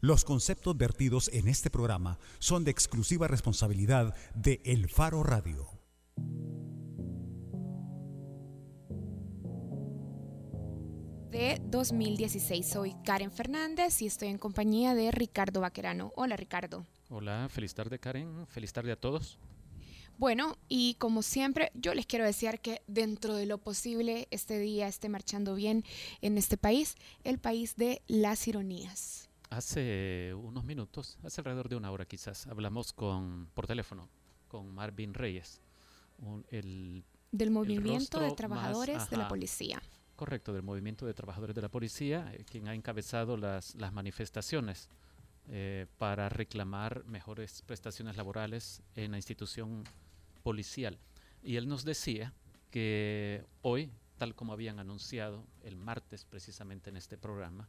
Los conceptos vertidos en este programa son de exclusiva responsabilidad de El Faro Radio. De 2016 soy Karen Fernández y estoy en compañía de Ricardo Vaquerano. Hola Ricardo. Hola, feliz tarde Karen, feliz tarde a todos. Bueno, y como siempre, yo les quiero decir que dentro de lo posible este día esté marchando bien en este país, el país de las ironías. Hace unos minutos, hace alrededor de una hora quizás, hablamos con por teléfono con Marvin Reyes, el, del movimiento de trabajadores de la policía. Correcto, del movimiento de trabajadores de la policía, eh, quien ha encabezado las, las manifestaciones eh, para reclamar mejores prestaciones laborales en la institución policial. Y él nos decía que hoy, tal como habían anunciado el martes precisamente en este programa,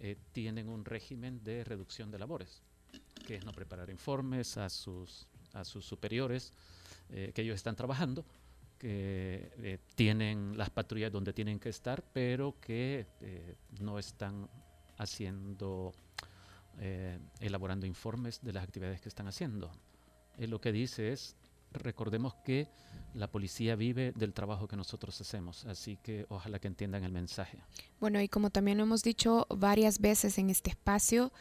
eh, tienen un régimen de reducción de labores, que es no preparar informes a sus, a sus superiores, que ellos están trabajando, que eh, tienen las patrullas donde tienen que estar, pero que eh, no están haciendo, eh, elaborando informes de las actividades que están haciendo. lo que dice es, recordemos que la policía vive del trabajo que nosotros hacemos, así que ojalá que entiendan el mensaje. Bueno, y como también hemos dicho varias veces en este espacio,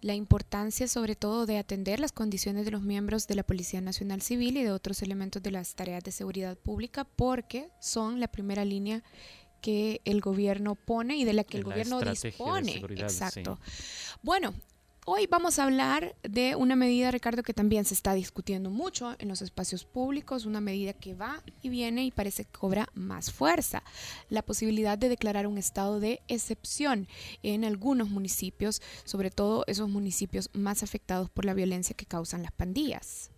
la importancia sobre todo de atender las condiciones de los miembros de la Policía Nacional Civil y de otros elementos de las tareas de seguridad pública porque son la primera línea que el gobierno pone y de la que el gobierno dispone. Exacto. Bueno, Hoy vamos a hablar de una medida, Ricardo, que también se está discutiendo mucho en los espacios públicos, una medida que va y viene y parece que cobra más fuerza. La posibilidad de declarar un estado de excepción en algunos municipios, sobre todo esos municipios más afectados por la violencia que causan las pandillas.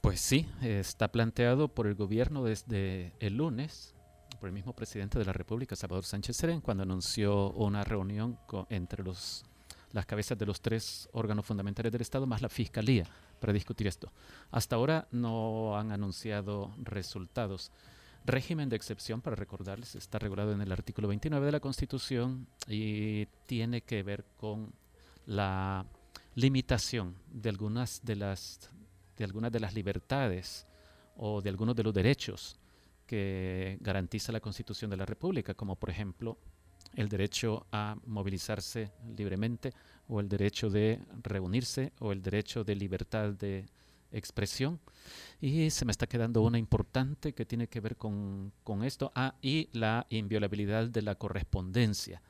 Pues sí, está planteado por el gobierno desde el lunes, por el mismo presidente de la República, Salvador Sánchez Serén, cuando anunció una reunión entre los las cabezas de los tres órganos fundamentales del Estado, más la Fiscalía, para discutir esto. Hasta ahora no han anunciado resultados. Régimen de excepción, para recordarles, está regulado en el artículo 29 de la Constitución y tiene que ver con la limitación de algunas de las, de algunas de las libertades o de algunos de los derechos que garantiza la Constitución de la República, como por ejemplo el derecho a movilizarse libremente o el derecho de reunirse o el derecho de libertad de expresión. Y se me está quedando una importante que tiene que ver con, con esto. Ah, y la inviolabilidad de la correspondencia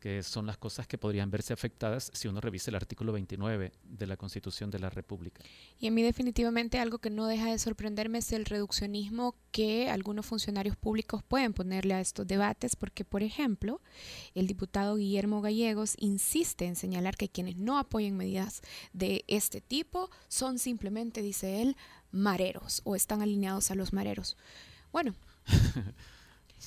que son las cosas que podrían verse afectadas si uno revisa el artículo 29 de la Constitución de la República. Y a mí definitivamente algo que no deja de sorprenderme es el reduccionismo que algunos funcionarios públicos pueden ponerle a estos debates, porque por ejemplo, el diputado Guillermo Gallegos insiste en señalar que quienes no apoyen medidas de este tipo son simplemente, dice él, mareros o están alineados a los mareros. Bueno.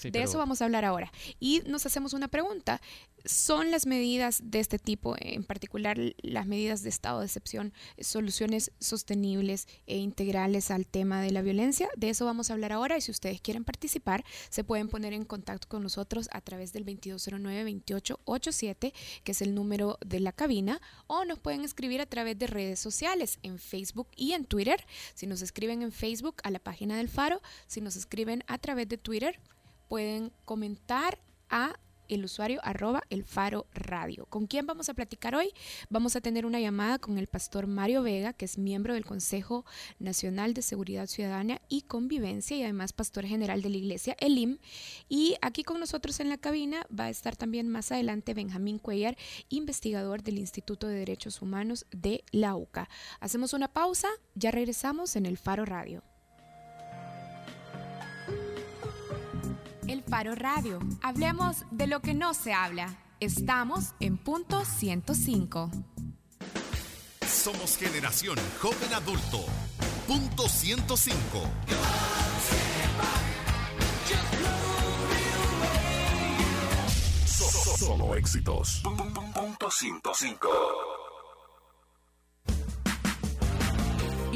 de eso vamos a hablar ahora. Y nos hacemos una pregunta son las medidas de este tipo, en particular las medidas de estado de excepción, soluciones sostenibles e integrales al tema de la violencia. De eso vamos a hablar ahora y si ustedes quieren participar, se pueden poner en contacto con nosotros a través del 2209-2887, que es el número de la cabina, o nos pueden escribir a través de redes sociales, en Facebook y en Twitter. Si nos escriben en Facebook a la página del Faro, si nos escriben a través de Twitter, pueden comentar a el usuario arroba el faro radio. ¿Con quién vamos a platicar hoy? Vamos a tener una llamada con el pastor Mario Vega, que es miembro del Consejo Nacional de Seguridad Ciudadana y Convivencia y además pastor general de la iglesia Elim. Y aquí con nosotros en la cabina va a estar también más adelante Benjamín Cuellar, investigador del Instituto de Derechos Humanos de la UCA. Hacemos una pausa, ya regresamos en el Faro Radio. El Faro Radio. Hablemos de lo que no se habla. Estamos en punto 105. Somos generación joven adulto. Punto 105. Solo éxitos. Punto 105.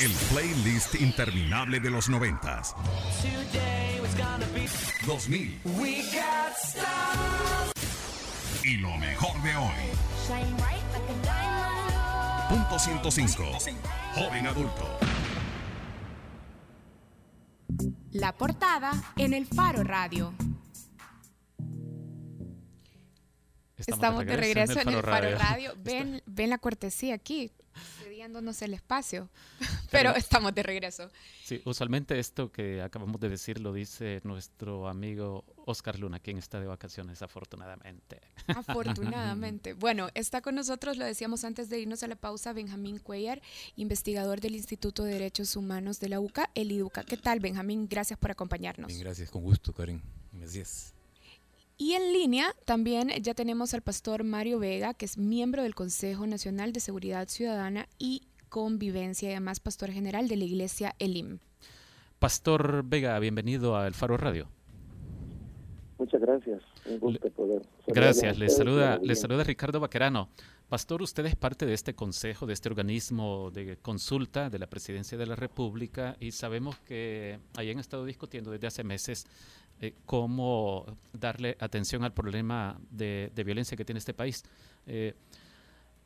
El playlist interminable de los noventas. 2000. Y lo mejor de hoy. Punto 105. Joven adulto. La portada en el Faro Radio. Estamos, de regreso en el Faro, Radio. Ven, ven la cortesía aquí, cediéndonos el espacio. Pero estamos de regreso. Sí, usualmente esto que acabamos de decir lo dice nuestro amigo Oscar Luna, quien está de vacaciones, afortunadamente. Afortunadamente. bueno, está con nosotros, lo decíamos antes de irnos a la pausa, Benjamín Cuellar, investigador del Instituto de Derechos Humanos de la UCA, el IDUCA. ¿Qué tal, Benjamín? Gracias por acompañarnos. Bien, gracias, con gusto, Karen. Gracias. Y en línea también ya tenemos al pastor Mario Vega, que es miembro del Consejo Nacional de Seguridad Ciudadana y Convivencia y además pastor general de la Iglesia Elim. Pastor Vega, bienvenido a El Faro Radio. Muchas gracias. Un gusto poder. Gracias. Les saluda, les saluda Ricardo Baquerano. Pastor, usted es parte de este consejo, de este organismo de consulta de la Presidencia de la República y sabemos que ahí han estado discutiendo desde hace meses eh, cómo darle atención al problema de, de violencia que tiene este país. Eh,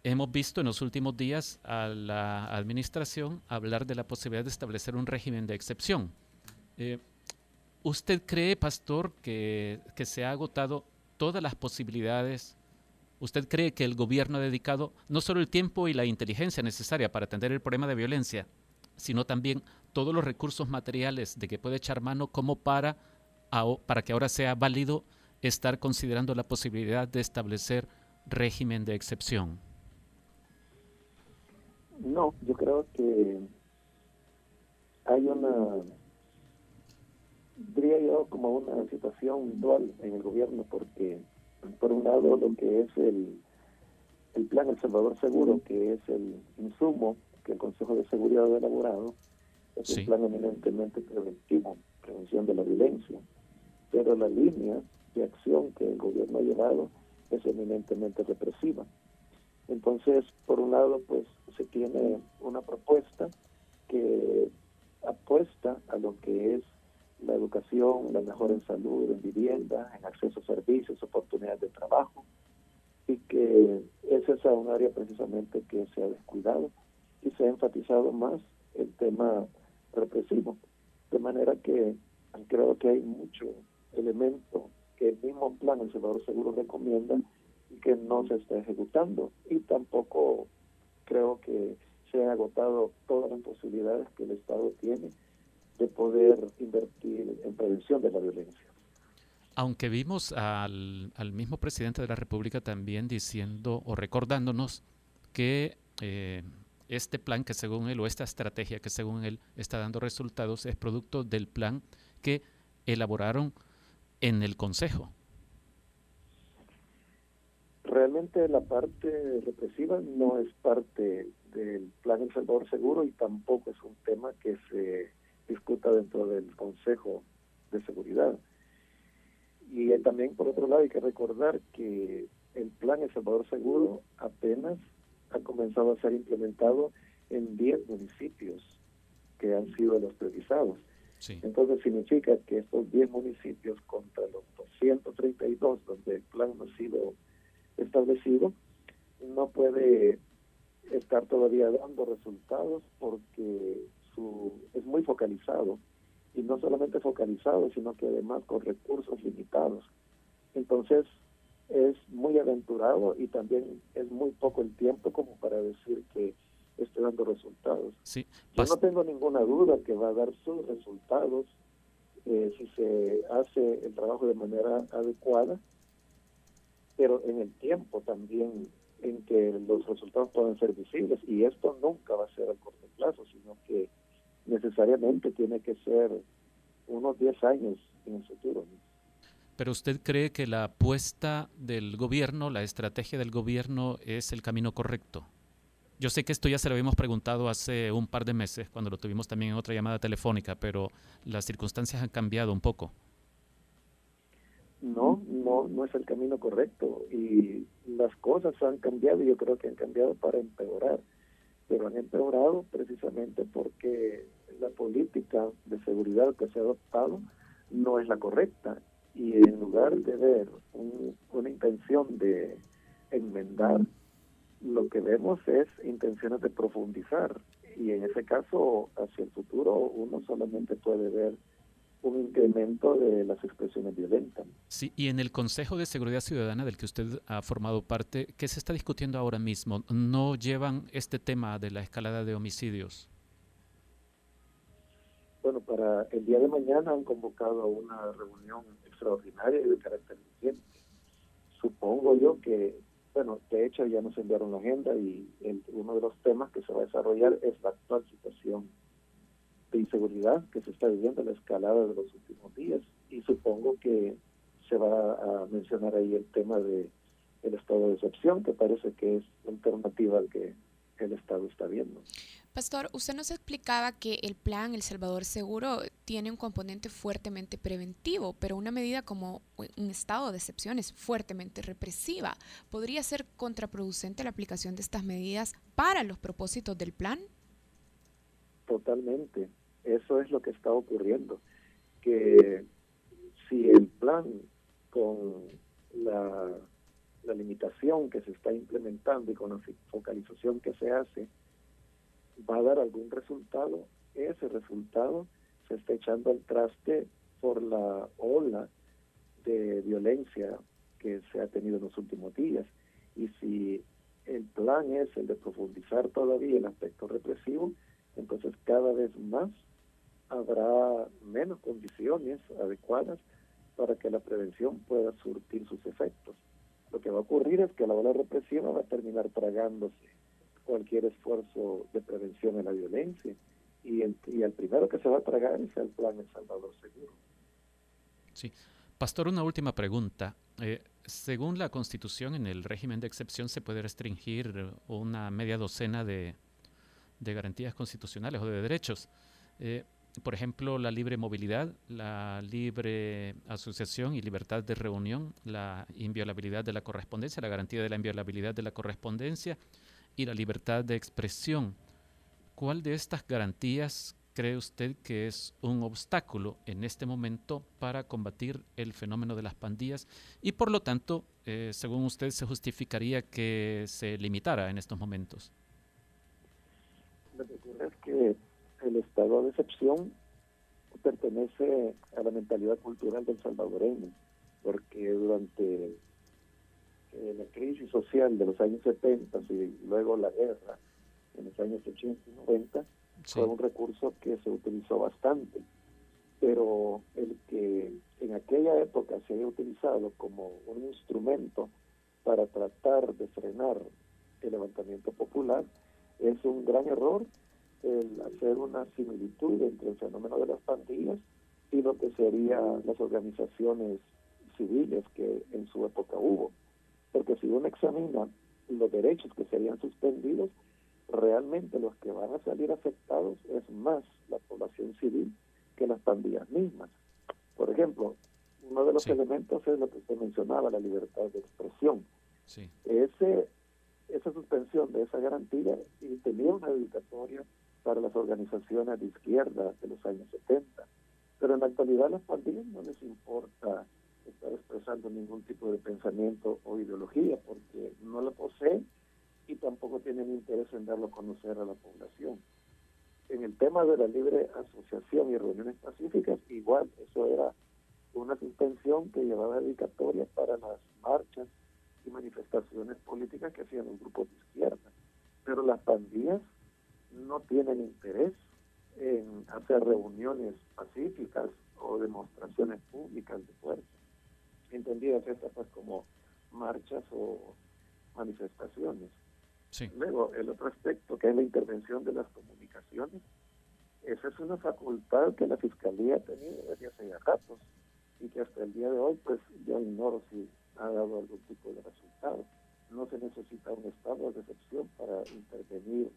hemos visto en los últimos días a la administración hablar de la posibilidad de establecer un régimen de excepción. Eh, ¿Usted cree, pastor, que, que se ha agotado todas las posibilidades ¿Usted cree que el gobierno ha dedicado no solo el tiempo y la inteligencia necesaria para atender el problema de violencia, sino también todos los recursos materiales de que puede echar mano como para para que ahora sea válido estar considerando la posibilidad de establecer régimen de excepción? No, yo creo que hay una, diría yo, como una situación dual en el gobierno, porque por un lado lo que es el, el plan El Salvador Seguro, que es el insumo que el Consejo de Seguridad ha elaborado, es un plan eminentemente preventivo, prevención de la violencia pero la línea de acción que el gobierno ha llevado es eminentemente represiva. Entonces, por un lado, pues se tiene una propuesta que apuesta a lo que es la educación, la mejora en salud, en vivienda, en acceso a servicios, oportunidades de trabajo, y que es esa un área precisamente que se ha descuidado y se ha enfatizado más el tema represivo. De manera que creo que hay mucho elemento que el mismo plan El Salvador Seguro recomienda y que no se está ejecutando. Y tampoco creo que se han agotado todas las posibilidades que el Estado tiene de poder invertir en prevención de la violencia. Aunque vimos al, al mismo presidente de la República también diciendo o recordándonos que eh, este plan que según él o esta estrategia que según él está dando resultados es producto del plan que elaboraron en el Consejo? Realmente la parte represiva no es parte del Plan El Salvador Seguro y tampoco es un tema que se discuta dentro del Consejo de Seguridad. Y también, por otro lado, hay que recordar que el Plan El Salvador Seguro apenas ha comenzado a ser implementado en 10 municipios que han sido los priorizados. Entonces significa que estos 10 municipios contra los 232 donde el plan no ha sido establecido, no puede estar todavía dando resultados porque su, es muy focalizado y no solamente focalizado, sino que además con recursos limitados. Entonces es muy aventurado y también es muy poco el tiempo como para decir que esté dando resultados. Sí. Yo no tengo ninguna duda que va a dar sus resultados eh, si se hace el trabajo de manera adecuada, pero en el tiempo también en que los resultados puedan ser visibles y esto nunca va a ser a corto plazo, sino que necesariamente tiene que ser unos 10 años en el futuro. Pero usted cree que la apuesta del gobierno, la estrategia del gobierno es el camino correcto. Yo sé que esto ya se lo habíamos preguntado hace un par de meses, cuando lo tuvimos también en otra llamada telefónica, pero las circunstancias han cambiado un poco. No, no, no es el camino correcto y las cosas han cambiado y yo creo que han cambiado para empeorar, pero han empeorado precisamente porque la política de seguridad que se ha adoptado no es la correcta y en lugar de ver una intención de enmendar, lo que vemos es intenciones de profundizar y en ese caso hacia el futuro uno solamente puede ver un incremento de las expresiones violentas. Sí, y en el Consejo de Seguridad Ciudadana del que usted ha formado parte, ¿qué se está discutiendo ahora mismo? ¿No llevan este tema de la escalada de homicidios? Bueno, para el día de mañana han convocado una reunión extraordinaria y de carácter urgente. Supongo yo que, bueno, de hecho ya nos enviaron la agenda y uno de los temas que se va a desarrollar es la actual situación de inseguridad que se está viviendo, la escalada de los últimos días y supongo que se va a mencionar ahí el tema de el estado de excepción, que parece que es alternativa al que el Estado está viendo. Pastor, usted nos explicaba que el plan El Salvador Seguro tiene un componente fuertemente preventivo, pero una medida como un estado de excepción es fuertemente represiva. ¿Podría ser contraproducente la aplicación de estas medidas para los propósitos del plan? Totalmente. Eso es lo que está ocurriendo. Que si el plan con la, la limitación que se está implementando y con la focalización que se hace, va a dar algún resultado, ese resultado se está echando al traste por la ola de violencia que se ha tenido en los últimos días. Y si el plan es el de profundizar todavía el aspecto represivo, entonces cada vez más habrá menos condiciones adecuadas para que la prevención pueda surtir sus efectos. Lo que va a ocurrir es que la ola represiva va a terminar tragándose cualquier esfuerzo de prevención de la violencia. Y el, y el primero que se va a tragar es el plan El Salvador Seguro. Sí. Pastor, una última pregunta. Eh, según la Constitución, en el régimen de excepción se puede restringir una media docena de, de garantías constitucionales o de derechos. Eh, por ejemplo, la libre movilidad, la libre asociación y libertad de reunión, la inviolabilidad de la correspondencia, la garantía de la inviolabilidad de la correspondencia, y la libertad de expresión. ¿Cuál de estas garantías cree usted que es un obstáculo en este momento para combatir el fenómeno de las pandillas y por lo tanto, eh, según usted, se justificaría que se limitara en estos momentos? Lo que ocurre es que el estado de excepción pertenece a la mentalidad cultural del salvadoreño, porque durante eh, la crisis social de los años 70 y luego la guerra en los años 80 y 90 fue un recurso que se utilizó bastante, pero el que en aquella época se haya utilizado como un instrumento para tratar de frenar el levantamiento popular es un gran error el hacer una similitud entre el fenómeno de las pandillas y lo que serían las organizaciones civiles que en su época hubo porque si uno examina los derechos que serían suspendidos, realmente los que van a salir afectados es más la población civil que las pandillas mismas. Por ejemplo, uno de los elementos es lo que usted mencionaba, la libertad de expresión. Ese, esa suspensión de esa garantía y tenía una dedicatoria para las organizaciones de izquierda de los años 70. Pero en la actualidad a las pandillas no les importa estar expresando ningún tipo de pensamiento o ideología, porque no lo poseen y tampoco tienen interés en darlo a conocer a la población. En el tema de la libre asociación y reuniones pacíficas, igual, eso era una suspensión que llevaba dedicatoria para las marchas y manifestaciones políticas que hacían un grupo de izquierda. Pero las pandillas no tienen interés en hacer reuniones pacíficas o demostraciones públicas de fuerza entendidas estas pues como marchas o manifestaciones. Luego, el otro aspecto que es la intervención de las comunicaciones, Esa es una facultad que la Fiscalía ha tenido desde hace ya ratos y que hasta el día de hoy, pues yo ignoro si ha dado algún tipo de resultado. No se necesita un estado de excepción para intervenir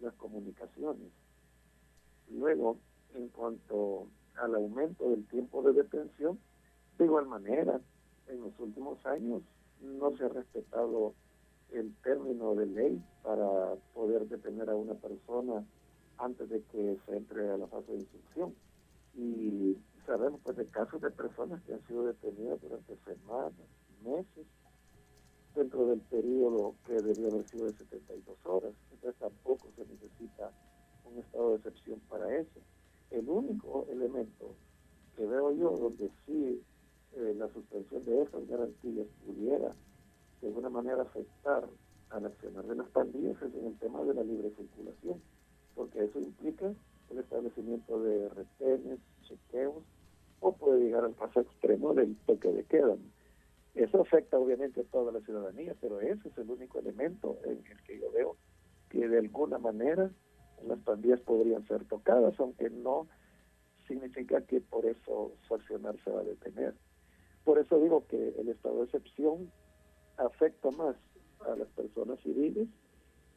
las comunicaciones. Luego, en cuanto al aumento del tiempo de detención, de igual manera, en los últimos años no se ha respetado el término de ley para poder detener a una persona antes de que se entre a la fase de instrucción. Y sabemos pues de casos de personas que han sido detenidas durante semanas, meses, dentro del periodo que debió haber sido de 72 horas. Entonces tampoco se necesita un estado de excepción para eso. El único elemento que veo yo donde sí eh, la suspensión de esas garantías pudiera de alguna manera afectar al accionar de las pandillas es en el tema de la libre circulación, porque eso implica el establecimiento de retenes, chequeos, o puede llegar al paso extremo del toque de queda. Eso afecta obviamente a toda la ciudadanía, pero ese es el único elemento en el que yo veo que de alguna manera las pandillas podrían ser tocadas, aunque no significa que por eso su accionar se va a detener. Por eso digo que el estado de excepción afecta más a las personas civiles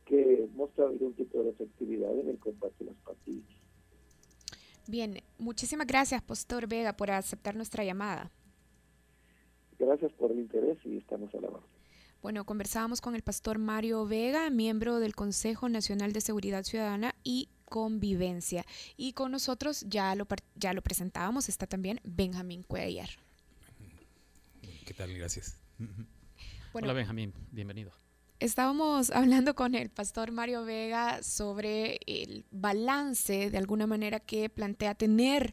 que mostrar algún tipo de efectividad en el combate a las pandillas. Bien, muchísimas gracias, Pastor Vega, por aceptar nuestra llamada. Gracias por el interés y estamos a la mano. Bueno, conversábamos con el pastor Mario Vega, miembro del Consejo Nacional de Seguridad Ciudadana y Convivencia. Y con nosotros ya lo, ya lo presentábamos, está también Benjamín Cuellar. ¿Qué tal? Gracias. Hola Benjamín, bienvenido. Estábamos hablando con el pastor Mario Vega sobre el balance, de alguna manera, que plantea tener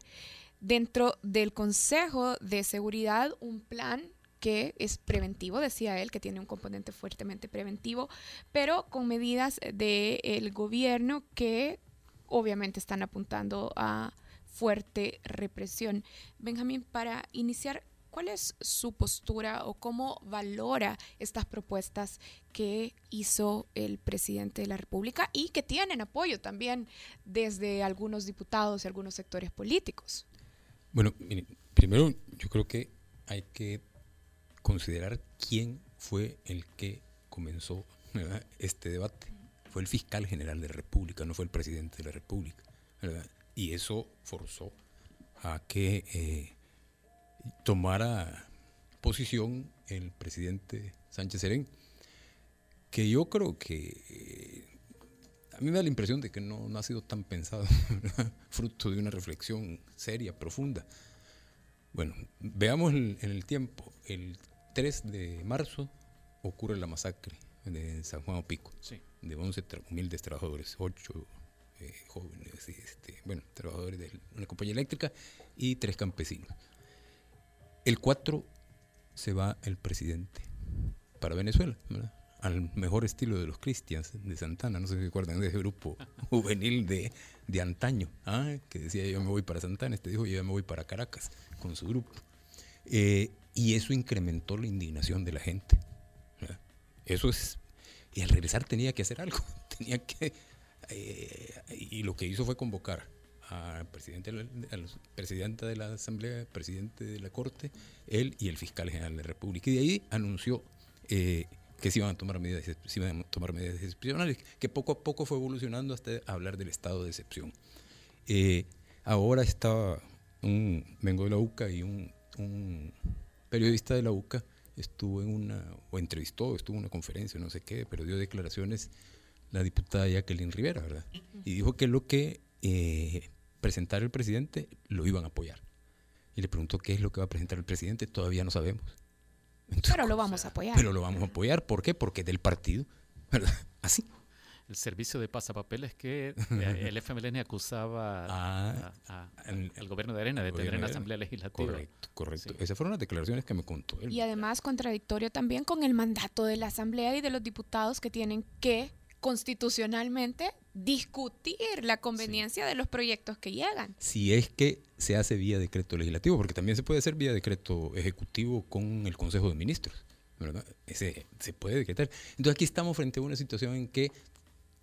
dentro del Consejo de Seguridad un plan que es preventivo, decía él, que tiene un componente fuertemente preventivo, pero con medidas del gobierno que obviamente están apuntando a fuerte represión. Benjamín, para iniciar, ¿cuál es su postura o cómo valora estas propuestas que hizo el presidente de la República y que tienen apoyo también desde algunos diputados y algunos sectores políticos? Bueno, primero yo creo que hay que considerar quién fue el que comenzó este debate. Fue el fiscal general de la República, no fue el presidente de la República. Y eso forzó a que eh, tomara posición el presidente Sánchez Serén, que yo creo que eh, a mí me da la impresión de que no, no ha sido tan pensado, fruto de una reflexión seria, profunda. Bueno, veamos en el tiempo. El 3 de marzo ocurre la masacre de San Juan Opico, de 11 humildes trabajadores, 8 eh, jóvenes, este, bueno, trabajadores de una compañía eléctrica y 3 campesinos. El 4 se va el presidente para Venezuela, al mejor estilo de los Christians de Santana, no sé si se acuerdan de ese grupo juvenil de, de antaño, ¿ah? que decía yo me voy para Santana, este dijo yo me voy para Caracas con su grupo. Eh, y eso incrementó la indignación de la gente. Eso es. Y al regresar tenía que hacer algo. Tenía que. Eh, y lo que hizo fue convocar presidente, al presidente de la Asamblea, presidente de la Corte, él y el fiscal general de la República. Y de ahí anunció eh, que se iban a tomar medidas, se iban a tomar medidas excepcionales, que poco a poco fue evolucionando hasta hablar del estado de excepción. ahora está un, vengo de la UCA y un periodista de la UCA estuvo en una, o entrevistó, estuvo en una conferencia, no sé qué, pero dio declaraciones la diputada Jacqueline Rivera, ¿verdad? Y dijo que lo que eh, presentara el presidente lo iban a apoyar. Y le preguntó qué es lo que va a presentar el presidente, todavía no sabemos. pero lo vamos a apoyar. Pero lo vamos a apoyar, ¿por qué? Porque es del partido, ¿verdad? Así el servicio de pasapapeles que eh, el FMLN acusaba ah, al gobierno de Arena de tener en Asamblea Legislativa. Correcto, correcto. Esas fueron las declaraciones que me contó él. Y además contradictorio también con el mandato de la Asamblea y de los diputados que tienen que constitucionalmente discutir la conveniencia de los proyectos que llegan. Si es que se hace vía decreto legislativo, porque también se puede hacer vía decreto ejecutivo con el Consejo de Ministros. ¿verdad? Ese, se puede decretar. Entonces aquí estamos frente a una situación en que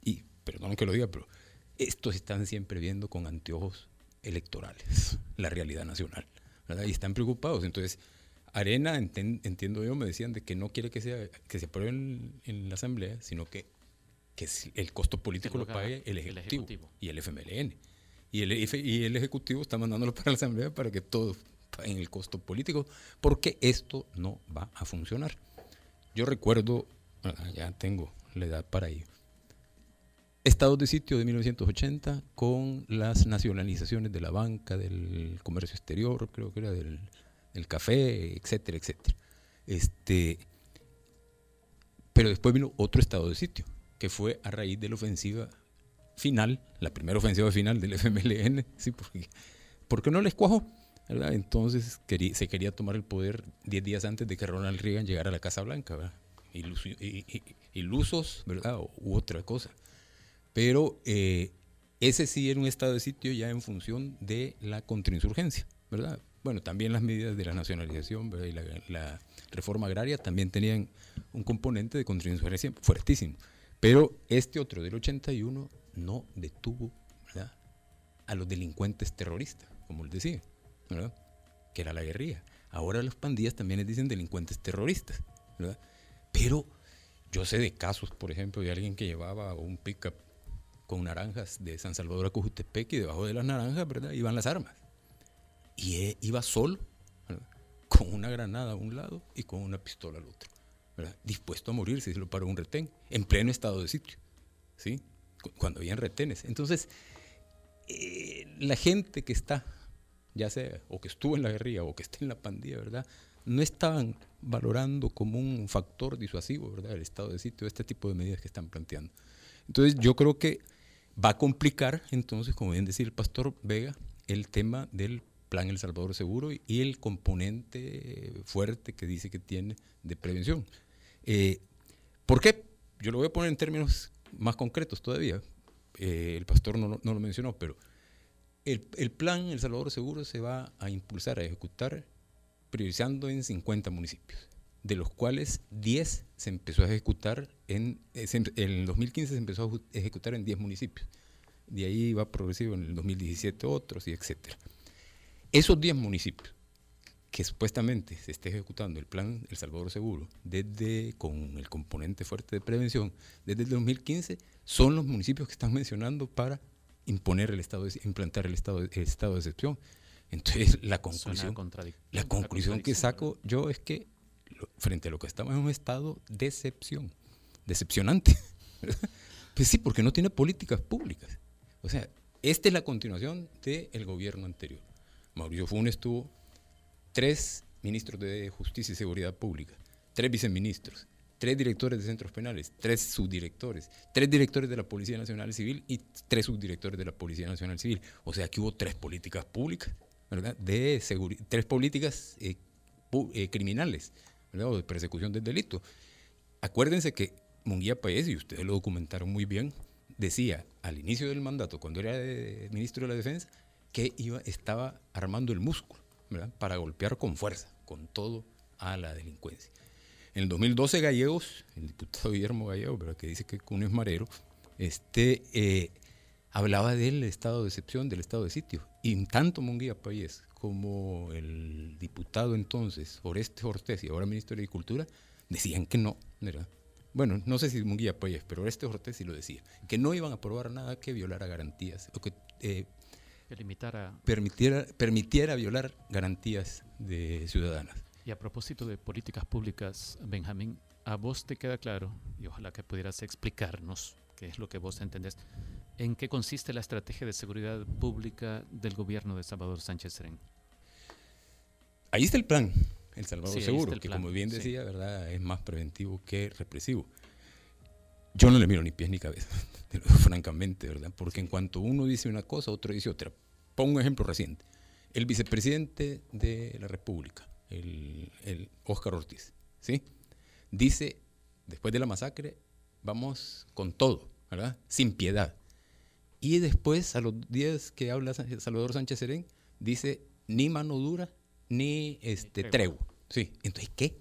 y perdón que lo diga, pero estos están siempre viendo con anteojos electorales la realidad nacional, ¿verdad? Y están preocupados. Entonces, Arena, entiendo yo, me decían de que no quiere que, sea, que se apruebe en, la Asamblea, sino que, que el costo político lo, pague el ejecutivo, y el FMLN. Y el, y el Ejecutivo está mandándolo para la Asamblea para que todos paguen el costo político, porque esto no va a funcionar. Yo recuerdo, ya tengo la edad para ello, estados de sitio de 1980 con las nacionalizaciones de la banca, del comercio exterior, creo que era del, café, etcétera, etcétera. Este, pero después vino otro estado de sitio, que fue a raíz de la ofensiva final, la primera ofensiva final del FMLN, ¿sí? porque, porque no les cuajó. Entonces se quería tomar el poder 10 días antes de que Ronald Reagan llegara a la Casa Blanca, ¿verdad? ilusos, ¿verdad? U otra cosa. Pero eh, ese sí era un estado de sitio ya en función de la contrainsurgencia, ¿verdad? Bueno, también las medidas de la nacionalización y la, reforma agraria también tenían un componente de contrainsurgencia fuertísimo. Pero este otro del 81 no detuvo a los delincuentes terroristas, como les decía, ¿verdad? que era la guerrilla. Ahora las pandillas también les dicen delincuentes terroristas. ¿verdad? Pero yo sé de casos, por ejemplo, de alguien que llevaba un pickup con naranjas de San Salvador a Cojutepec y debajo de las naranjas, ¿verdad? Iban las armas. Y e, iba solo, con una granada a un lado y con una pistola al otro, Dispuesto a morir si se lo paró un retén, en pleno estado de sitio, ¿sí? Cuando habían retenes. Entonces, eh, la gente que está, ya sea, o que estuvo en la guerrilla o que esté en la pandilla, ¿verdad? no estaban valorando como un factor disuasivo, ¿verdad? El estado de sitio, este tipo de medidas que están planteando. Entonces yo creo que va a complicar, entonces, como bien decía el pastor Vega, el tema del plan El Salvador Seguro y el componente fuerte que dice que tiene de prevención. Eh, ¿Por qué? Yo lo voy a poner en términos más concretos todavía. Eh, el pastor no, lo mencionó, pero el, plan El Salvador Seguro se va a impulsar, a ejecutar priorizando en 50 municipios, de los cuales 10 se empezó a ejecutar en, en el 2015 se empezó a ejecutar en 10 municipios. De ahí va progresivo en el 2017 otros y etcétera. Esos 10 municipios que supuestamente se esté ejecutando el plan El Salvador Seguro desde con el componente fuerte de prevención desde el 2015 son los municipios que están mencionando para imponer el estado de, implantar el estado el estado de excepción entonces, la conclusión, la conclusión que saco yo es que frente a lo que estamos en un estado de decepción, decepcionante. pues sí, porque no tiene políticas públicas. O sea, esta es la continuación del gobierno anterior. Mauricio Funes tuvo tres ministros de Justicia y Seguridad Pública, tres viceministros, tres directores de centros penales, tres subdirectores, tres directores de la Policía Nacional Civil y tres subdirectores de la Policía Nacional Civil. O sea, que hubo tres políticas públicas de tres políticas eh, eh, criminales o de persecución del delito. Acuérdense que Munguía Paez, y ustedes lo documentaron muy bien, decía al inicio del mandato, cuando era ministro de la Defensa, que iba, estaba armando el músculo para golpear con fuerza, con todo a la delincuencia. En el 2012 Gallegos, el diputado Guillermo Gallegos, que dice que Cuno es marero, este, eh, hablaba del estado de excepción, del estado de sitio. Y tanto Munguía Payés como el diputado entonces, Oreste Ortiz, y ahora ministro de Agricultura, decían que no, ¿verdad? Bueno, no sé si Munguía Payés, pero Oreste Ortiz sí lo decía, que no iban a aprobar nada que violara garantías, que, eh, limitara... permitiera, permitiera violar garantías de ciudadanas. Y a propósito de políticas públicas, Benjamín, ¿a vos te queda claro, y ojalá que pudieras explicarnos qué es lo que vos entendés, ¿En qué consiste la estrategia de seguridad pública del gobierno de Salvador Sánchez Serén? Ahí está el plan, El Salvador Seguro, que como bien decía, ¿verdad? es más preventivo que represivo. Yo no le miro ni pies ni cabeza, francamente, ¿verdad? Porque en cuanto uno dice una cosa, otro dice otra. Pongo un ejemplo reciente. El vicepresidente de la República, el, el Óscar Ortiz, ¿sí? Dice, después de la masacre, vamos con todo, ¿verdad? Sin piedad. Y después, a los días que habla Salvador Sánchez Serén, dice ni mano dura ni este, tregua. Sí, entonces, ¿qué?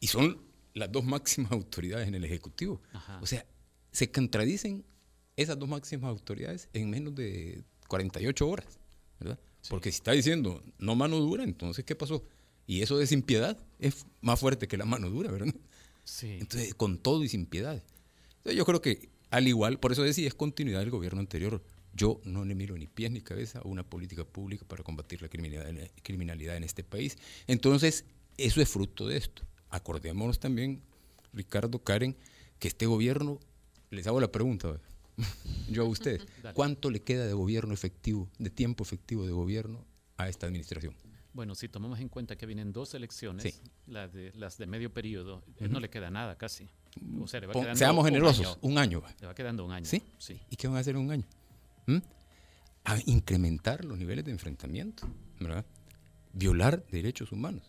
Y son las dos máximas autoridades en el Ejecutivo. O sea, se contradicen esas dos máximas autoridades en menos de 48 horas, ¿verdad? Porque si está diciendo no mano dura, entonces ¿qué pasó? Y eso de sin piedad es más fuerte que la mano dura, ¿verdad? Sí. Entonces, con todo y sin piedad. Entonces, yo creo que al igual, por eso decía, es continuidad del gobierno anterior. Yo no le miro ni pies ni cabeza a una política pública para combatir la criminalidad, en- criminalidad en este país. Entonces, eso es fruto de esto. Acordémonos también, Ricardo, Karen, que este gobierno, les hago la pregunta, yo a ustedes, Dale. ¿cuánto le queda de gobierno efectivo, de tiempo efectivo de gobierno a esta administración? Bueno, si tomamos en cuenta que vienen dos elecciones, Sí. las, de, las de medio periodo, eh, no le queda nada casi. O sea, le va Pon- seamos un generosos, año. un año. Le va quedando un año. ¿Sí? Sí. ¿Y qué van a hacer en un año? ¿Mm? A incrementar los niveles de enfrentamiento, ¿verdad? Violar derechos humanos.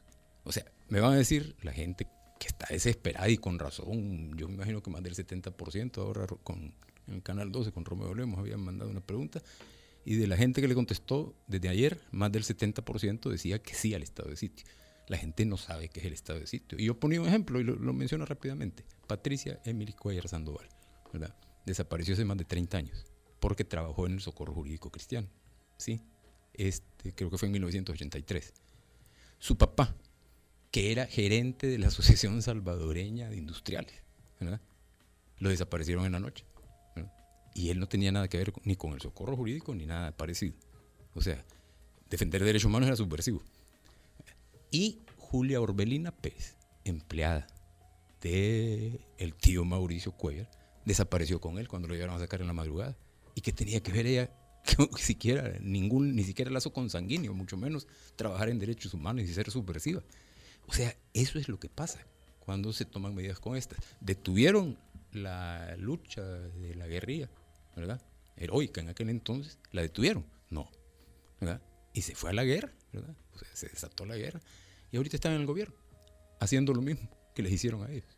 O sea, me van a decir la gente que está desesperada y con razón, yo me imagino que más del 70% ahora con en el Canal 12 con Romeo Lemos habían mandado una pregunta y de la gente que le contestó desde ayer, más del 70% decía que sí al estado de sitio. La gente no sabe qué es el estado de sitio. Y yo ponía un ejemplo y lo, lo menciono rápidamente. Patricia Emily Cuellar Sandoval, ¿verdad? Desapareció hace más de 30 años porque trabajó en el Socorro Jurídico Cristiano. ¿Sí? Este, creo que fue en 1983. Su papá, que era gerente de la Asociación Salvadoreña de Industriales. Lo desaparecieron en la noche. Y él no tenía nada que ver ni con el socorro jurídico ni nada parecido. O sea, defender derechos humanos era subversivo. Y Julia Orbelina Pérez, empleada de el tío Mauricio Cuellar, desapareció con él cuando lo llevaron a sacar en la madrugada. ¿Y qué tenía que ver ella? Que siquiera, ningún, ni siquiera lazo consanguíneo, mucho menos trabajar en derechos humanos y ser subversiva. O sea, eso es lo que pasa cuando se toman medidas como estas. Detuvieron la lucha de la guerrilla, ¿verdad? Heroica en aquel entonces, la detuvieron. No, ¿verdad? Y se fue a la guerra, ¿verdad? O sea, se desató la guerra. Y ahorita están en el gobierno, haciendo lo mismo que les hicieron a ellos.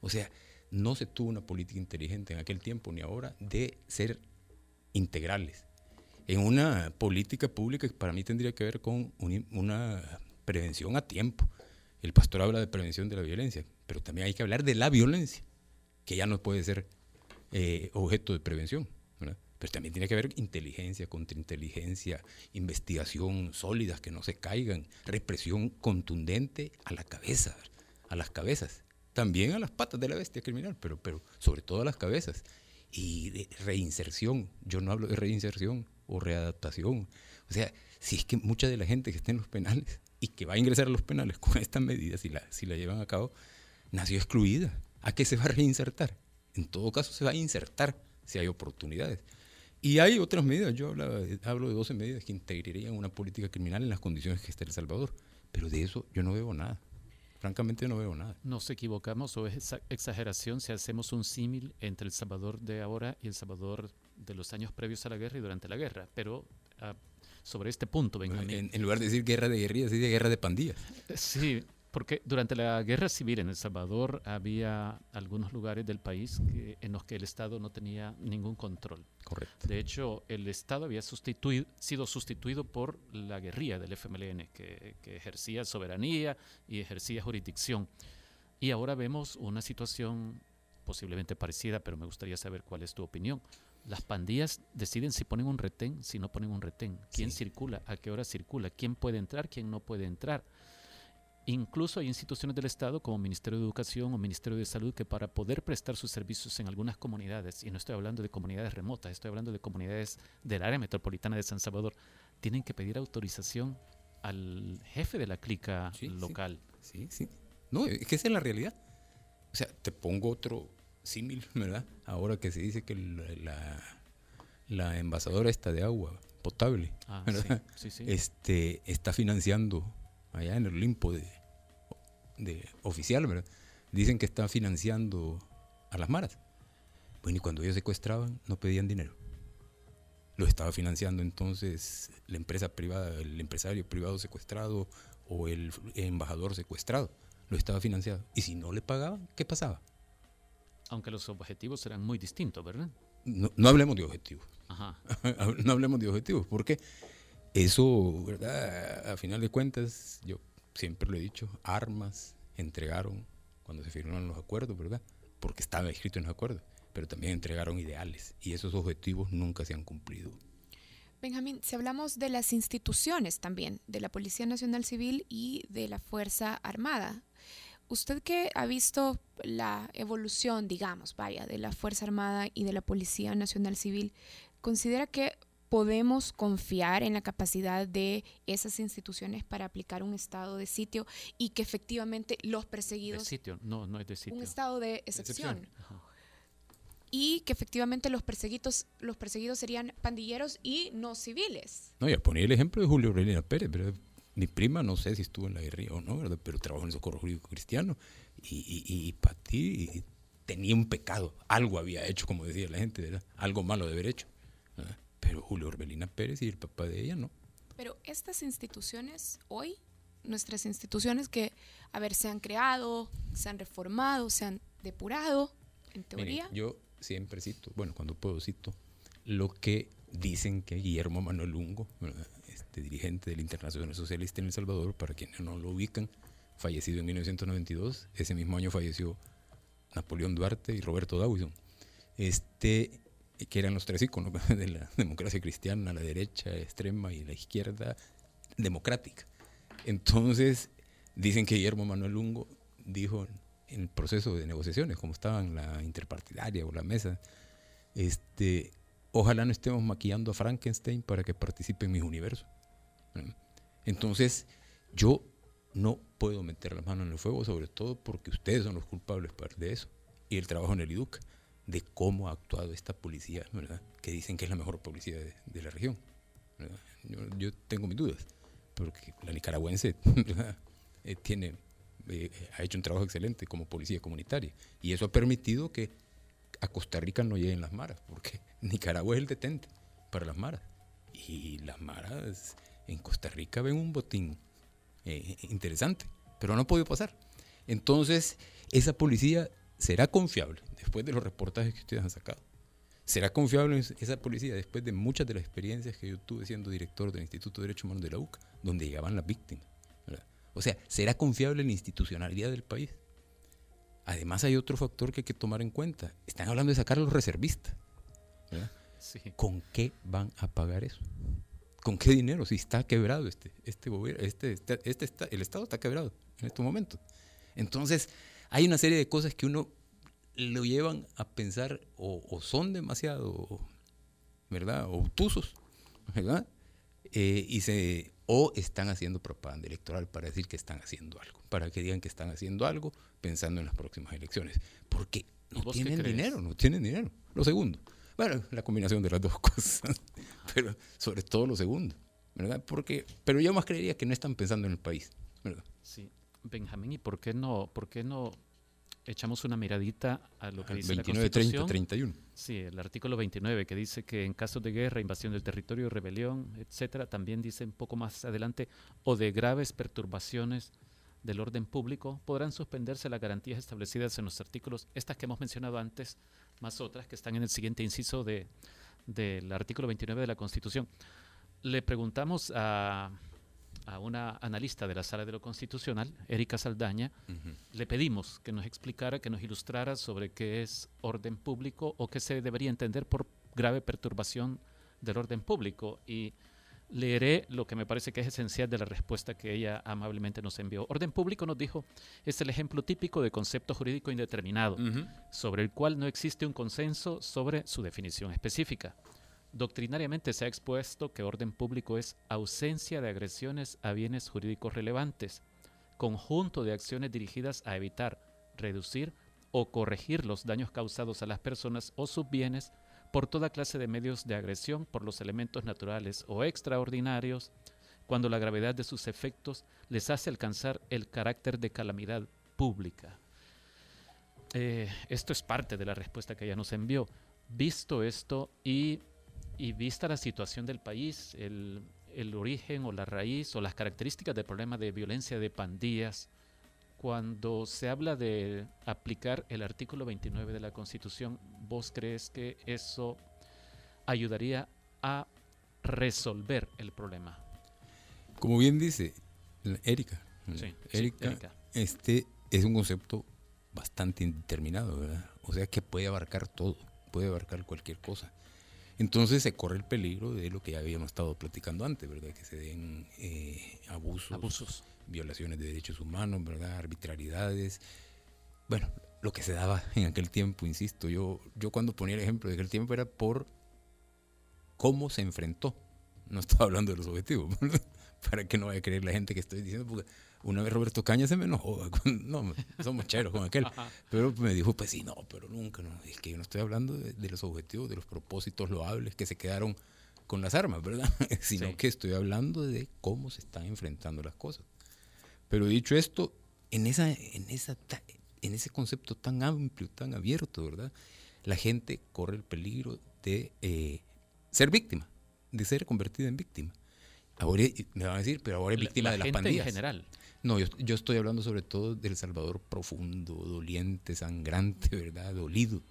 O sea, no se tuvo una política inteligente en aquel tiempo ni ahora de ser integrales. En una política pública que para mí tendría que ver con un- una prevención a tiempo. El pastor habla de prevención de la violencia, pero también hay que hablar de la violencia, que ya no puede ser eh, objeto de prevención. ¿verdad? Pero también tiene que haber inteligencia, contrainteligencia, investigación sólidas que no se caigan, represión contundente a la cabeza, a las cabezas, también a las patas de la bestia criminal, pero, pero sobre todo a las cabezas. Y de reinserción, yo no hablo de reinserción o readaptación. O sea, si es que mucha de la gente que está en los penales y que va a ingresar a los penales con estas medidas, si la, si la llevan a cabo, nació excluida. ¿A qué se va a reinsertar? En todo caso, se va a insertar si hay oportunidades. Y hay otras medidas, yo hablo de 12 medidas que integrarían una política criminal en las condiciones que está El Salvador, pero de eso yo no veo nada. Francamente no veo nada. Nos equivocamos o es exa- exageración si hacemos un símil entre El Salvador de ahora y El Salvador de los años previos a la guerra y durante la guerra. Pero ah, sobre este punto, Benjamín. En, en lugar de decir guerra de guerrillas, dice guerra de pandillas. Sí, porque durante la guerra civil en El Salvador había algunos lugares del país que- en los que el Estado no tenía ningún control. Correcto. De hecho, el Estado había sustituido, sido sustituido por la guerrilla del FMLN, que, que ejercía soberanía y ejercía jurisdicción. Y ahora vemos una situación posiblemente parecida, pero me gustaría saber cuál es tu opinión. Las pandillas deciden si ponen un retén, si no ponen un retén. ¿Quién Sí. circula? ¿A qué hora circula? ¿Quién puede entrar? ¿Quién no puede entrar? Incluso hay instituciones del Estado como Ministerio de Educación o Ministerio de Salud que para poder prestar sus servicios en algunas comunidades, y no estoy hablando de comunidades remotas, estoy hablando de comunidades del área metropolitana de San Salvador, tienen que pedir autorización al jefe de la clica Sí, sí. local. Sí, sí. No, es que esa es la realidad. O sea, te pongo otro símil, ¿verdad? Ahora que se dice que la, la, envasadora esta de agua potable, Ah, ¿verdad? sí, sí, sí. Este, está financiando allá en el Olimpo de, de oficial, ¿verdad? Dicen que está financiando a las maras. Bueno, y cuando ellos secuestraban, no pedían dinero. Lo estaba financiando entonces la empresa privada, el empresario privado secuestrado o el embajador secuestrado. Lo estaba financiando. Y si no le pagaban, ¿qué pasaba? Aunque los objetivos eran muy distintos, ¿verdad? No, no hablemos de objetivos. Ajá. no hablemos de objetivos, porque eso, ¿verdad? A final de cuentas, yo siempre lo he dicho, armas entregaron cuando se firmaron los acuerdos, ¿verdad? Porque estaba escrito en los acuerdos. pero también entregaron ideales y esos objetivos nunca se han cumplido. Benjamín, si hablamos de las instituciones también, de la Policía Nacional Civil y de la Fuerza Armada, ¿usted qué ha visto la evolución, digamos, vaya, de la Fuerza Armada y de la Policía Nacional Civil, ¿considera que podemos confiar en la capacidad de esas instituciones para aplicar un estado de sitio y que efectivamente los perseguidos... De sitio, no, no es de sitio. Un estado de excepción. Y que efectivamente los perseguidos, los perseguidos serían pandilleros y no civiles. No, ya ponía el ejemplo de Julio Aurelio Pérez, pero mi prima no sé si estuvo en la guerrilla o no, ¿verdad? pero trabajó en el socorro jurídico cristiano y, y, y para ti tenía un pecado, algo había hecho, como decía la gente, ¿verdad? algo malo de haber hecho. ¿verdad? Pero Julio Orbelina Pérez y el papá de ella no. Pero estas instituciones hoy, nuestras instituciones que, a ver, se han creado, se han reformado, se han depurado, en teoría. Yo siempre cito, bueno, cuando puedo cito, lo que dicen que Guillermo Manuel Lungo, este dirigente del Internacional Socialista en El Salvador, para quienes no lo ubican, fallecido en 1992, ese mismo año falleció Napoleón Duarte y Roberto Dawson. Este, que eran los tres iconos de la democracia cristiana, la derecha extrema y la izquierda democrática. Entonces, dicen que Guillermo Manuel Lungo dijo en el proceso de negociaciones, como estaban la interpartidaria o la mesa, este, ojalá no estemos maquillando a Frankenstein para que participe en mis universos. Entonces, yo no puedo meter la mano en el fuego, sobre todo porque ustedes son los culpables de eso, y el trabajo en el IDUC de cómo ha actuado esta policía, ¿verdad? que dicen que es la mejor policía de, de la región. Yo, yo, tengo mis dudas, porque la nicaragüense eh, tiene, eh, ha hecho un trabajo excelente como policía comunitaria, y eso ha permitido que a Costa Rica no lleguen las maras, porque Nicaragua es el detente para las maras, y las maras en Costa Rica ven un botín eh, interesante, pero no ha podido pasar. Entonces, esa policía será confiable después de los reportajes que ustedes han sacado. ¿Será confiable esa policía después de muchas de las experiencias que yo tuve siendo director del Instituto de Derechos Humanos de la UCA, donde llegaban las víctimas? O sea, ¿será confiable la institucionalidad del país? Además hay otro factor que hay que tomar en cuenta. Están hablando de sacar a los reservistas. Sí. ¿Con qué van a pagar eso? ¿Con qué dinero? Si está quebrado este, este gobierno, este, este, este está, el Estado está quebrado en estos momentos. Entonces, hay una serie de cosas que uno lo llevan a pensar o, o son demasiado, ¿verdad? Obtusos, ¿verdad? Eh, y se, o están haciendo propaganda electoral para decir que están haciendo algo, para que digan que están haciendo algo pensando en las próximas elecciones, porque no tienen dinero, no tienen dinero. Lo segundo, bueno, la combinación de las dos cosas, pero sobre todo lo segundo, ¿verdad? Porque, pero yo más creería que no están pensando en el país, ¿verdad? Sí, Benjamín, ¿y por qué no, por qué no echamos una miradita a lo que dice 29, la Constitución. 30, 31. Sí, el artículo 29 que dice que en casos de guerra, invasión del territorio, rebelión, etcétera, también dice un poco más adelante o de graves perturbaciones del orden público, podrán suspenderse las garantías establecidas en los artículos, estas que hemos mencionado antes, más otras que están en el siguiente inciso de, del artículo 29 de la Constitución. Le preguntamos a a una analista de la Sala de lo Constitucional, Erika Saldaña, uh -huh. le pedimos que nos explicara, que nos ilustrara sobre qué es orden público o qué se debería entender por grave perturbación del orden público. Y leeré lo que me parece que es esencial de la respuesta que ella amablemente nos envió. Orden público, nos dijo, es el ejemplo típico de concepto jurídico indeterminado, uh -huh. sobre el cual no existe un consenso sobre su definición específica. Doctrinariamente se ha expuesto que orden público es ausencia de agresiones a bienes jurídicos relevantes, conjunto de acciones dirigidas a evitar, reducir o corregir los daños causados a las personas o sus bienes por toda clase de medios de agresión por los elementos naturales o extraordinarios, cuando la gravedad de sus efectos les hace alcanzar el carácter de calamidad pública. Eh, esto es parte de la respuesta que ella nos envió. Visto esto y y vista la situación del país, el, el, origen o la raíz o las características del problema de violencia de pandillas, cuando se habla de aplicar el artículo 29 de la Constitución, ¿vos crees que eso ayudaría a resolver el problema? Como bien dice Erika, sí, Erika, sí, Erika. este es un concepto bastante indeterminado, ¿verdad? O sea que puede abarcar todo, puede abarcar cualquier cosa. Entonces se corre el peligro de lo que ya habíamos estado platicando antes, ¿verdad? Que se den eh, abusos, Abusos. violaciones de derechos humanos, ¿verdad? Arbitrariedades. Bueno, lo que se daba en aquel tiempo, insisto, yo, yo cuando ponía el ejemplo de aquel tiempo era por cómo se enfrentó. No estaba hablando de los objetivos, para que no vaya a creer la gente que estoy diciendo, porque una vez Roberto Caña se me enojó, con- no, somos cheros con aquel, pero me dijo, pues sí, no, pero nunca, no, es que yo no estoy hablando de, de los objetivos, de los propósitos loables que se quedaron con las armas, ¿verdad? Sino Sí. que estoy hablando de cómo se están enfrentando las cosas. Pero dicho esto, en, esa, en, esa, en ese concepto tan amplio, tan abierto, ¿verdad? La gente corre el peligro de eh, ser víctima, de ser convertida en víctima. Ahora me van a decir, pero ahora es La- víctima la de las gente pandillas. en general. No, yo, yo estoy hablando sobre todo del Salvador profundo, doliente, sangrante, ¿verdad? Dolido,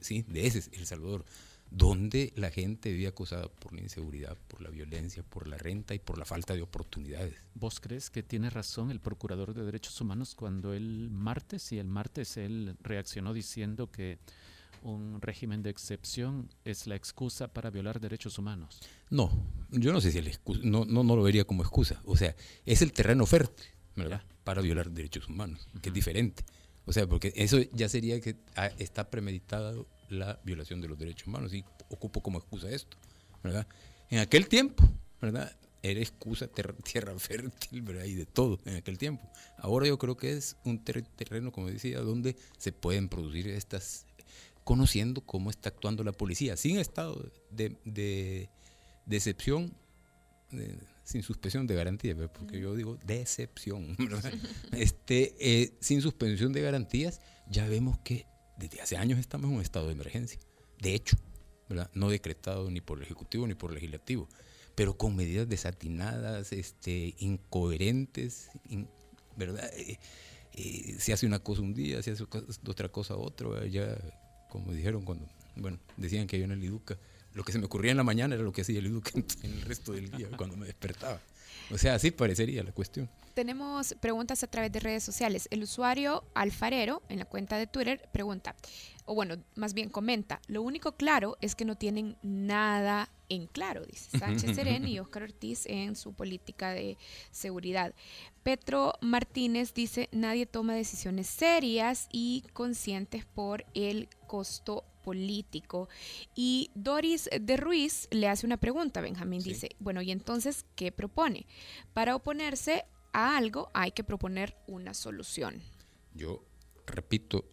¿sí? De ese es El Salvador, donde la gente vive acosada por la inseguridad, por la violencia, por la renta y por la falta de oportunidades. ¿Vos crees que tiene razón el Procurador de Derechos Humanos cuando el martes, y el martes él reaccionó diciendo que un régimen de excepción es la excusa para violar derechos humanos? No, yo no sé si el excu- no, no, no lo vería como excusa. O sea, es el terreno fértil, ¿verdad? Para violar derechos humanos, que es diferente. O sea, porque eso ya sería que ah, está premeditada la violación de los derechos humanos y ocupo como excusa esto, ¿verdad? En aquel tiempo, ¿verdad? Era excusa ter- tierra fértil, ¿verdad? Y de todo en aquel tiempo. Ahora yo creo que es un ter- terreno, como decía, donde se pueden producir estas, conociendo cómo está actuando la policía, sin estado de, de, de excepción, de- sin suspensión de garantía, ¿verdad? porque yo digo decepción, ¿verdad? este, eh, sin suspensión de garantías, ya vemos que desde hace años estamos en un estado de emergencia, de hecho, ¿verdad? no decretado ni por el Ejecutivo ni por el Legislativo, pero con medidas desatinadas, este, incoherentes, in- ¿verdad? Eh, eh, se hace una cosa un día, se hace otra cosa otro, ya como dijeron cuando, bueno, decían que yo en el IDUCA, lo que se me ocurría en la mañana era lo que hacía el IDUCA en el resto del día cuando me despertaba. O sea, así parecería la cuestión. Tenemos preguntas a través de redes sociales. El usuario Alfarero en la cuenta de Twitter pregunta, o bueno, más bien comenta, lo único claro es que no tienen nada en claro, dice Sánchez Serén y Óscar Ortiz en su política de seguridad. Petro Martínez dice, nadie toma decisiones serias y conscientes por el costo político. Y Doris de Ruiz le hace una pregunta, Benjamín Sí. dice, bueno, ¿y entonces qué propone? Para oponerse a algo hay que proponer una solución. Yo repito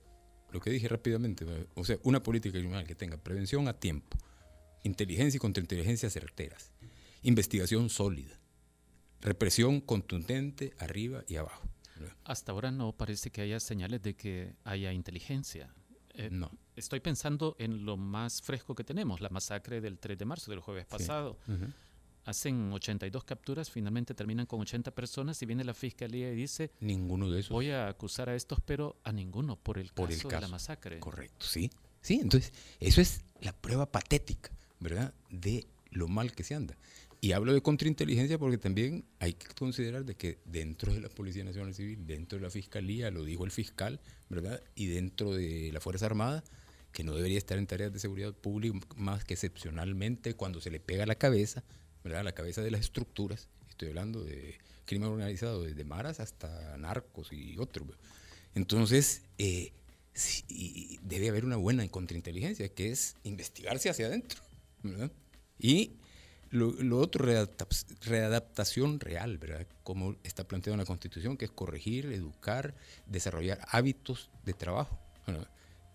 lo que dije rápidamente, o sea, una política criminal que tenga prevención a tiempo, inteligencia y contrainteligencia certeras, investigación sólida, represión contundente arriba y abajo. Hasta ahora no parece que haya señales de que haya inteligencia. Eh, No. Estoy pensando en lo más fresco que tenemos, la masacre del 3 de marzo, del jueves pasado. Ujú. Hacen 82 capturas, finalmente terminan con 80 personas y viene la fiscalía y dice, Ninguno de esos. voy a acusar a estos, pero a ninguno por el, Por el caso, de la masacre. Correcto, sí. Sí, entonces, eso es la prueba patética, ¿verdad? De lo mal que se anda. Y hablo de contrainteligencia porque también hay que considerar de que dentro de la Policía Nacional Civil, dentro de la Fiscalía, lo dijo el fiscal, ¿verdad? Y dentro de la Fuerza Armada, que no debería estar en tareas de seguridad pública más que excepcionalmente cuando se le pega la cabeza, ¿verdad? La cabeza de las estructuras. Estoy hablando de crimen organizado, desde maras hasta narcos y otros. Entonces, eh, debe haber una buena contrainteligencia, que es investigarse hacia adentro. ¿verdad? Y lo, otro, readapta- readaptación real, ¿verdad? Como está planteado en la Constitución, que es corregir, educar, desarrollar hábitos de trabajo.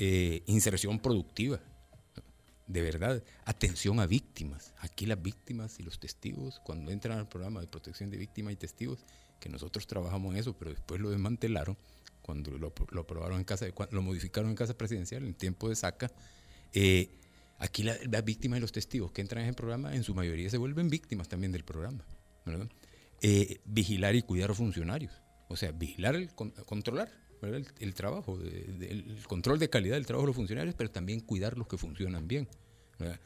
Eh, inserción productiva, de verdad, atención a víctimas. Aquí las víctimas y los testigos, cuando entran al programa de protección de víctimas y testigos, que nosotros trabajamos en eso, pero después lo desmantelaron, cuando lo, aprobaron en casa, lo modificaron en casa presidencial en tiempo de saca, eh, aquí la- las víctimas y los testigos que entran en el programa, en su mayoría se vuelven víctimas también del programa. ¿verdad? Eh, vigilar y cuidar a funcionarios, o sea, vigilar, el, con- controlar. El, el trabajo, de- de- el control de calidad del trabajo de los funcionarios, pero también cuidar los que funcionan bien. ¿verdad?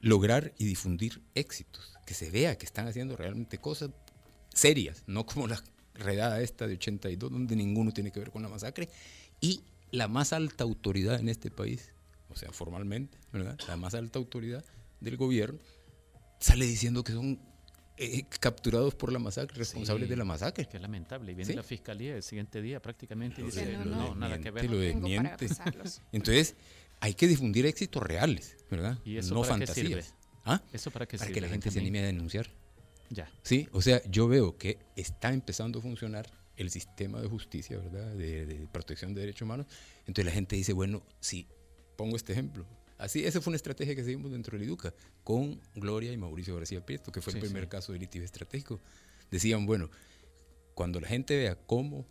Lograr y difundir éxitos, que se vea que están haciendo realmente cosas serias, no como la redada esta de 82, donde ninguno tiene que ver con la masacre, y la más alta autoridad en este país, o sea, formalmente, ¿verdad? La más alta autoridad del gobierno sale diciendo que son eh, capturados por la masacre, responsables Sí, de la masacre. Qué lamentable. Y viene Sí. la fiscalía el siguiente día prácticamente y dice, no, nada que ver. lo desmiente. Entonces, hay que difundir éxitos reales, ¿verdad? ¿Y eso no para qué fantasías. sirve? ¿Ah? ¿Eso para qué Para sirve, que la gente se anime a denunciar. Ya. Sí, o sea, yo veo que está empezando a funcionar el sistema de justicia, ¿verdad? De, de protección de derechos humanos. Entonces la gente dice, bueno, si pongo este ejemplo. Así, esa fue una estrategia que seguimos dentro del IDUCA con Gloria y Mauricio García Prieto, que fue Sí, el primer sí. caso de litigio estratégico. Decían, bueno, cuando la gente vea cómo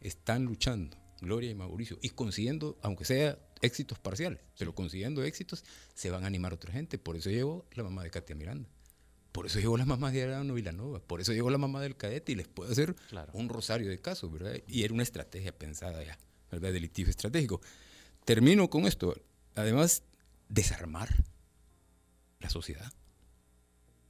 están luchando Gloria y Mauricio y consiguiendo, aunque sea éxitos parciales, pero consiguiendo éxitos, se van a animar otra gente. Por eso llegó la mamá de Katia Miranda. Por eso llegó la mamá de Arano Vilanova, por eso llegó la mamá del cadete y les puede hacer Claro. un rosario de casos, ¿verdad? Y era una estrategia pensada ya, ¿verdad? De litigio estratégico. Termino con esto. Además, desarmar la sociedad.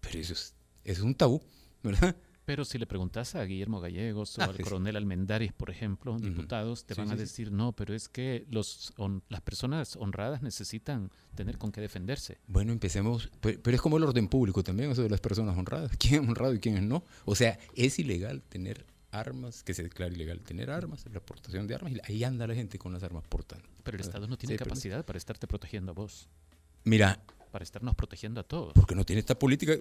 Pero eso es, eso es un tabú, ¿verdad? Pero si le preguntas a Guillermo Gallegos o Ah, al sí, coronel Almendaris, por ejemplo, diputados, te Sí, van sí, a decir, no, pero es que los, las personas honradas necesitan tener con qué defenderse. Bueno, empecemos, pero, pero es como el orden público también, eso de las personas honradas. ¿Quién es honrado y quién es no? O sea, es ilegal tener armas, que se declara ilegal tener armas, la aportación de armas, y ahí anda la gente con las armas portando. Pero el. Estado no tiene Sí, pero- capacidad para estarte protegiendo a vos, Mira, para estarnos protegiendo a todos. porque no tiene esta política,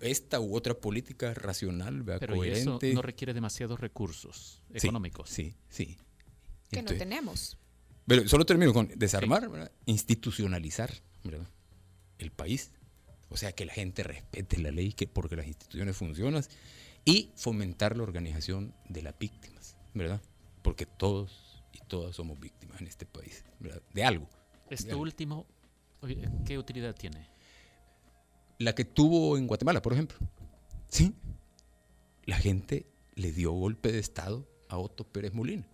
esta u otra política racional, ¿verdad? Pero y eso coherente. no requiere demasiados recursos económicos. Sí, sí. Que no tenemos. Pero solo termino con desarmar, ¿verdad? institucionalizar ¿verdad? el país. O sea, que la gente respete la ley, que porque las instituciones funcionan. Y fomentar la organización de las víctimas, ¿verdad? Porque todos y todas somos víctimas en este país, ¿verdad? De algo. Esto último, ¿qué utilidad tiene? La que tuvo en Guatemala, por ejemplo. Sí. La gente le dio golpe de Estado a Otto Pérez Molina,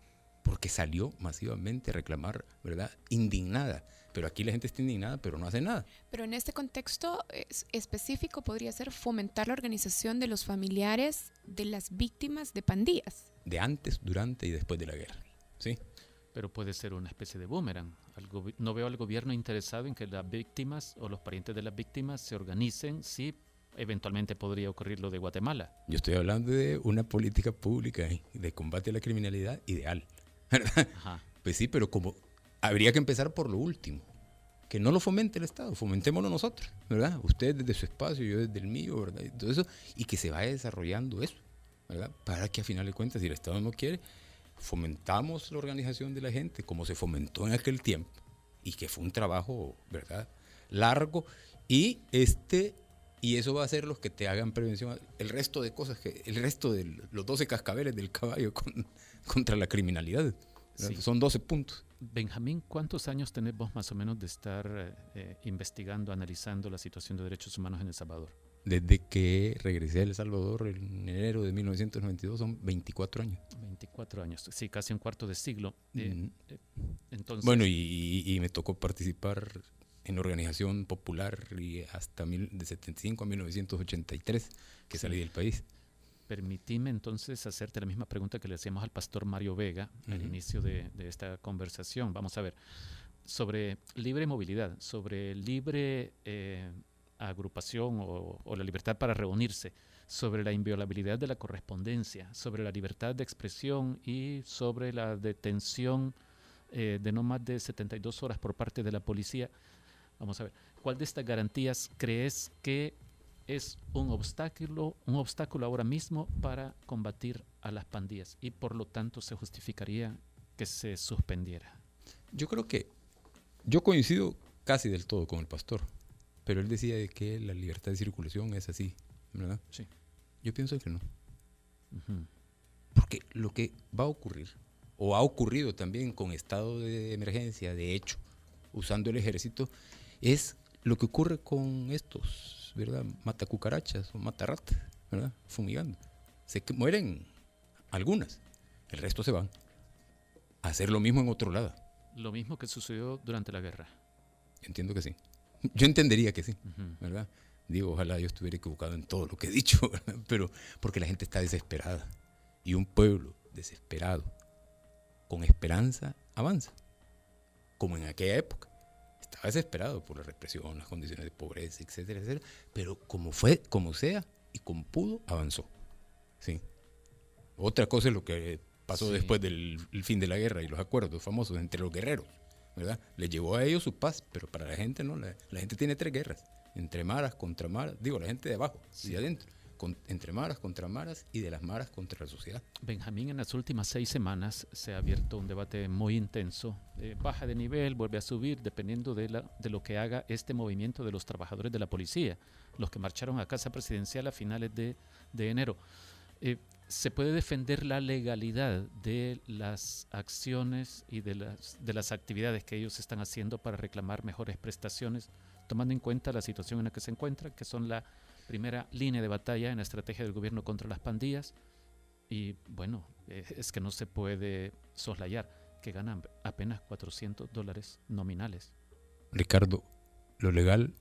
porque salió masivamente a reclamar, ¿verdad? Indignada. Pero aquí la gente está indignada, pero no hace nada. Pero en este contexto es- específico podría ser fomentar la organización de los familiares de las víctimas de pandillas. De antes, durante y después de la guerra. ¿Sí? Pero puede ser una especie de boomerang. No veo al gobierno interesado en que las víctimas o los parientes de las víctimas se organicen si eventualmente podría ocurrir lo de Guatemala. Yo estoy hablando de una política pública ¿eh? de combate a la criminalidad ideal. ¿verdad? Ajá. Pues sí, pero como habría que empezar por lo último. Que no lo fomente el Estado, fomentémoslo nosotros, ¿verdad? Usted desde su espacio, yo desde el mío, ¿verdad? Y todo eso, y que se vaya desarrollando eso, ¿verdad? Para que a final de cuentas, si el Estado no quiere, fomentamos la organización de la gente, como se fomentó en aquel tiempo, y que fue un trabajo, ¿verdad? Largo, y este y eso va a ser los que te hagan prevención. El resto de cosas, que el resto de los 12 cascabeles del caballo con- contra la criminalidad. Sí. Son 12 puntos. Benjamín, ¿cuántos años tenés vos más o menos de estar eh, eh, investigando, analizando la situación de derechos humanos en El Salvador? Desde que regresé a El Salvador en enero de 1992, son 24 años. 24 años, sí, casi un cuarto de siglo. Eh, entonces, Bueno, y, me tocó participar en organización popular y hasta mil, de 75 a 1983 que salí del país. Permitime entonces hacerte la misma pregunta que le hacíamos al pastor Mario Vega al inicio de, de esta conversación. Vamos a ver, sobre libre movilidad, sobre libre eh, agrupación o, o la libertad para reunirse, sobre la inviolabilidad de la correspondencia, sobre la libertad de expresión y sobre la detención eh, de no más de 72 horas por parte de la policía. Vamos a ver, ¿cuál de estas garantías crees que es un obstáculo, un obstáculo ahora mismo para combatir a las pandillas y por lo tanto se justificaría que se suspendiera? Yo creo que yo coincido casi del todo con el pastor, pero él decía de que la libertad de circulación es así, ¿verdad? Sí. Yo pienso que no. Porque lo que va a ocurrir, o ha ocurrido también con estado de emergencia, de hecho, usando el ejército, es lo que ocurre con estos, ¿verdad? Mata cucarachas o mata ratas, ¿verdad? Fumigando. Se que mueren algunas, el resto se van. A hacer lo mismo en otro lado. Lo mismo que sucedió durante la guerra. Entiendo que sí. Yo entendería que sí. ¿verdad? Digo, ojalá yo estuviera equivocado en todo lo que he dicho, ¿verdad? pero porque la gente está desesperada. Y un pueblo desesperado, con esperanza, avanza. como en aquella época. Estaba desesperado por la represión, las condiciones de pobreza, etcétera, etcétera. Pero como fue, como sea y como pudo, avanzó. Sí. Otra cosa es lo que pasó Sí. después del el fin de la guerra y los acuerdos famosos entre los guerreros, ¿verdad? Le llevó a ellos su paz, pero para la gente no. La, la gente tiene tres guerras: entre maras, contra maras, digo, la gente de abajo y de adentro. Entre maras, contra maras y de las maras contra la sociedad. Benjamín, en las últimas seis semanas se ha abierto un debate muy intenso. Eh, baja de nivel, vuelve a subir, dependiendo de, la, de lo que haga este movimiento de los trabajadores de la policía, los que marcharon a Casa Presidencial a finales de, de enero. Eh, ¿Se puede defender la legalidad de las acciones y de las, de las actividades que ellos están haciendo para reclamar mejores prestaciones, tomando en cuenta la situación en la que se encuentran, que son la primera línea de batalla en la estrategia del gobierno contra las pandillas? Y bueno, eh, es que no se puede soslayar que ganan apenas 400 dólares nominales. Ricardo, lo legal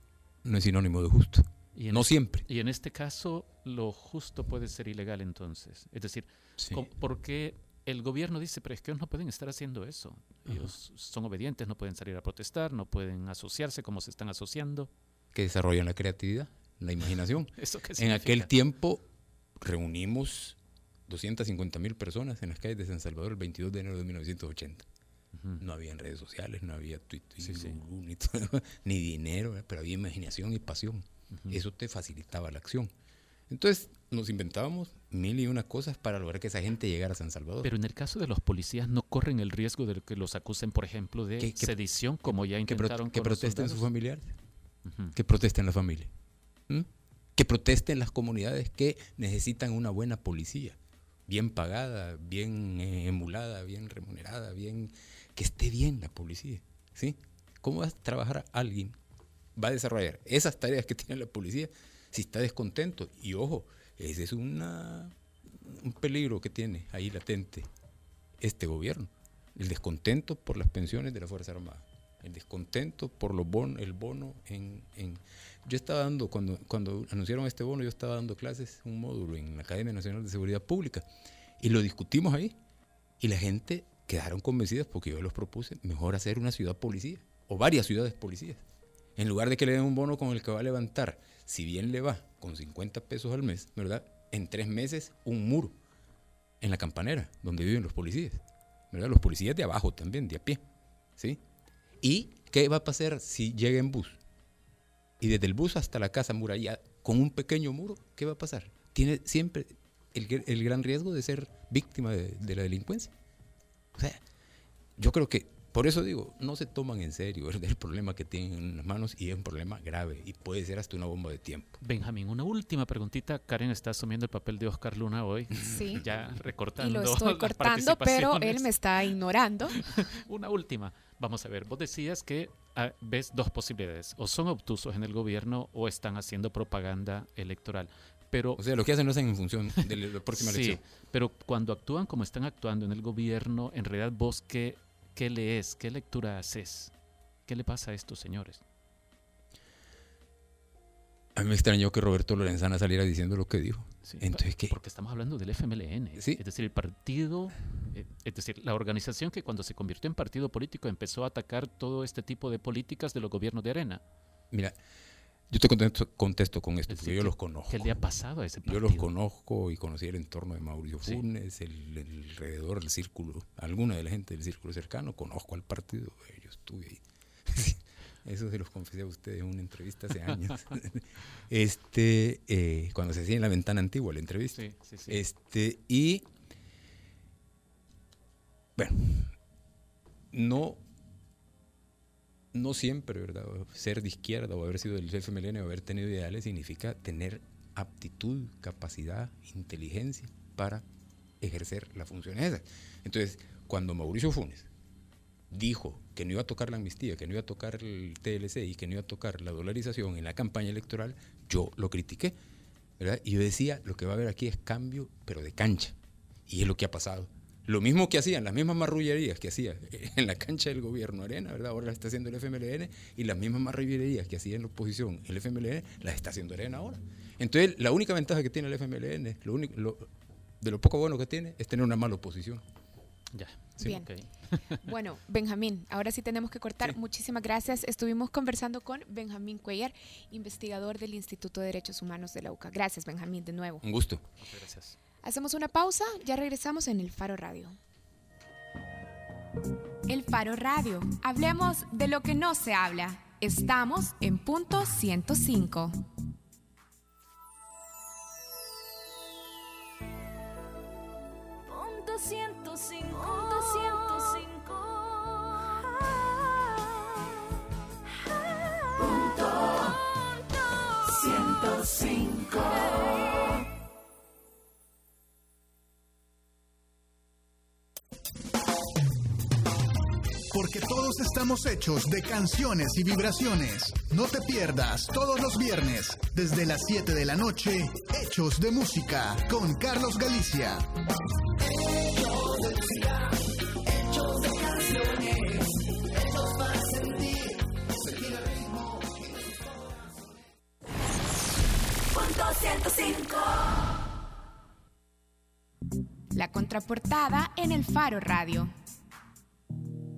no es sinónimo de justo. Y No siempre. y en este caso, lo justo puede ser ilegal entonces. Es decir, Sí. porque el gobierno dice, pero es que ellos no pueden estar haciendo eso. Ellos son obedientes, no pueden salir a protestar, no pueden asociarse como se están asociando. Que desarrollan la creatividad, la imaginación. ¿Eso qué En aquel tiempo reunimos 250 mil personas en las calles de San Salvador el 22 de enero de 1980. Ujú. No había redes sociales, no había Twitter, Sí, sí. ni, ni dinero, pero había imaginación y pasión. Eso te facilitaba la acción. Entonces nos inventábamos mil y una cosas para lograr que esa gente llegara a San Salvador. Pero en el caso de los policías no corren el riesgo de que los acusen, por ejemplo, de Que- que- sedición, como ya que, pro- intentaron que con los protesten sus familiares, Ujú. que protesten la familia, que protesten las comunidades que necesitan una buena policía, bien pagada, bien eh, emulada, bien remunerada, bien que esté bien la policía, ¿sí? ¿Cómo va a trabajar alguien? Va a desarrollar esas tareas que tiene la policía si está descontento. Y ojo, ese es un peligro que tiene ahí latente este gobierno. El descontento por las pensiones de la Fuerza Armada. El descontento por los bonos, el bono en, en- Yo estaba dando, cuando, cuando anunciaron este bono, yo estaba dando clases, un módulo en la Academia Nacional de Seguridad Pública. Y lo discutimos ahí. Y la gente quedaron convencidas porque yo los propuse, mejor hacer una ciudad policía. O varias ciudades policías. En lugar de que le den un bono con el que va a levantar, si bien le va con 50 pesos al mes, ¿verdad? En tres meses, un muro en la campanera, donde viven los policías. ¿verdad? Los policías de abajo también, de a pie. ¿sí? ¿Y qué va a pasar si llega en bus? Y desde el bus hasta la casa muralla, con un pequeño muro, ¿qué va a pasar? Tiene siempre el, el gran riesgo de ser víctima de, de la delincuencia. O sea, yo creo que, por eso digo, no se toman en serio ¿verdad? el problema que tienen en las manos y es un problema grave y puede ser hasta una bomba de tiempo. Benjamín, una última preguntita. Karen está asumiendo el papel de Oscar Luna hoy, Sí. ya Y recortando. lo estoy las cortando, pero él me está ignorando. Una última. Vamos a ver, vos decías que ah, ves dos posibilidades. O son obtusos en el gobierno o están haciendo propaganda electoral. Pero, O sea, lo que hacen lo hacen en función de la próxima sí, elección. pero cuando actúan como están actuando en el gobierno, en realidad vos qué, qué lees, qué lectura haces, qué le pasa a estos señores. A mí me extrañó que Roberto Lorenzana saliera diciendo lo que dijo. Sí, Entonces, ¿qué? Porque estamos hablando del FMLN. Sí. Es decir, el partido, eh, es decir, la organización que cuando se convirtió en partido político empezó a atacar todo este tipo de políticas de los gobiernos de arena. Mira, yo te contesto, contesto con esto, Es porque yo ¿qué- los conozco. ¿Qué le ha pasado ese Yo partido? los conozco y conocí el entorno de Mauricio Sí. Funes, el, el alrededor del círculo, alguna de la gente del círculo cercano, conozco al partido, yo estuve ahí. Eso se los confesé a ustedes en una entrevista hace años. este, eh, cuando se hacía en la ventana antigua la entrevista. Sí, sí, sí. Este, y bueno, no, no siempre, ¿verdad? Ser de izquierda o haber sido del FMLN o haber tenido ideales significa tener aptitud, capacidad, inteligencia para ejercer las funciones esas. Entonces, cuando Mauricio Funes dijo que no iba a tocar la amnistía, que no iba a tocar el TLC y que no iba a tocar la dolarización en la campaña electoral, yo lo critiqué. ¿verdad? Y yo decía, lo que va a haber aquí es cambio, pero de cancha. Y es lo que ha pasado. Lo mismo que hacían, las mismas marrullerías que hacía en la cancha del gobierno Arena, ¿verdad? Ahora las está haciendo el FMLN, y las mismas marrullerías que hacía en la oposición el FMLN, las está haciendo Arena ahora. Entonces, la única ventaja que tiene el FMLN, lo único, lo- de lo poco bueno que tiene, es tener una mala oposición. Ya. Sí, Bien. Bueno, Benjamín, ahora sí tenemos que cortar. Muchísimas gracias. Estuvimos conversando con Benjamín Cuellar, investigador del Instituto de Derechos Humanos de la UCA. Gracias, Benjamín, de nuevo. Un gusto. Muchas gracias. Hacemos una pausa, ya regresamos en el Faro Radio. El Faro Radio. Hablemos de lo que no se habla. Estamos en punto 105. Punto 105. Punto 105. Punto 105. Porque todos estamos hechos de canciones y vibraciones. No te pierdas todos los viernes, desde las 7 de la noche, Hechos de Música, con Carlos Galicia. Punto 105. La contraportada en el Faro Radio.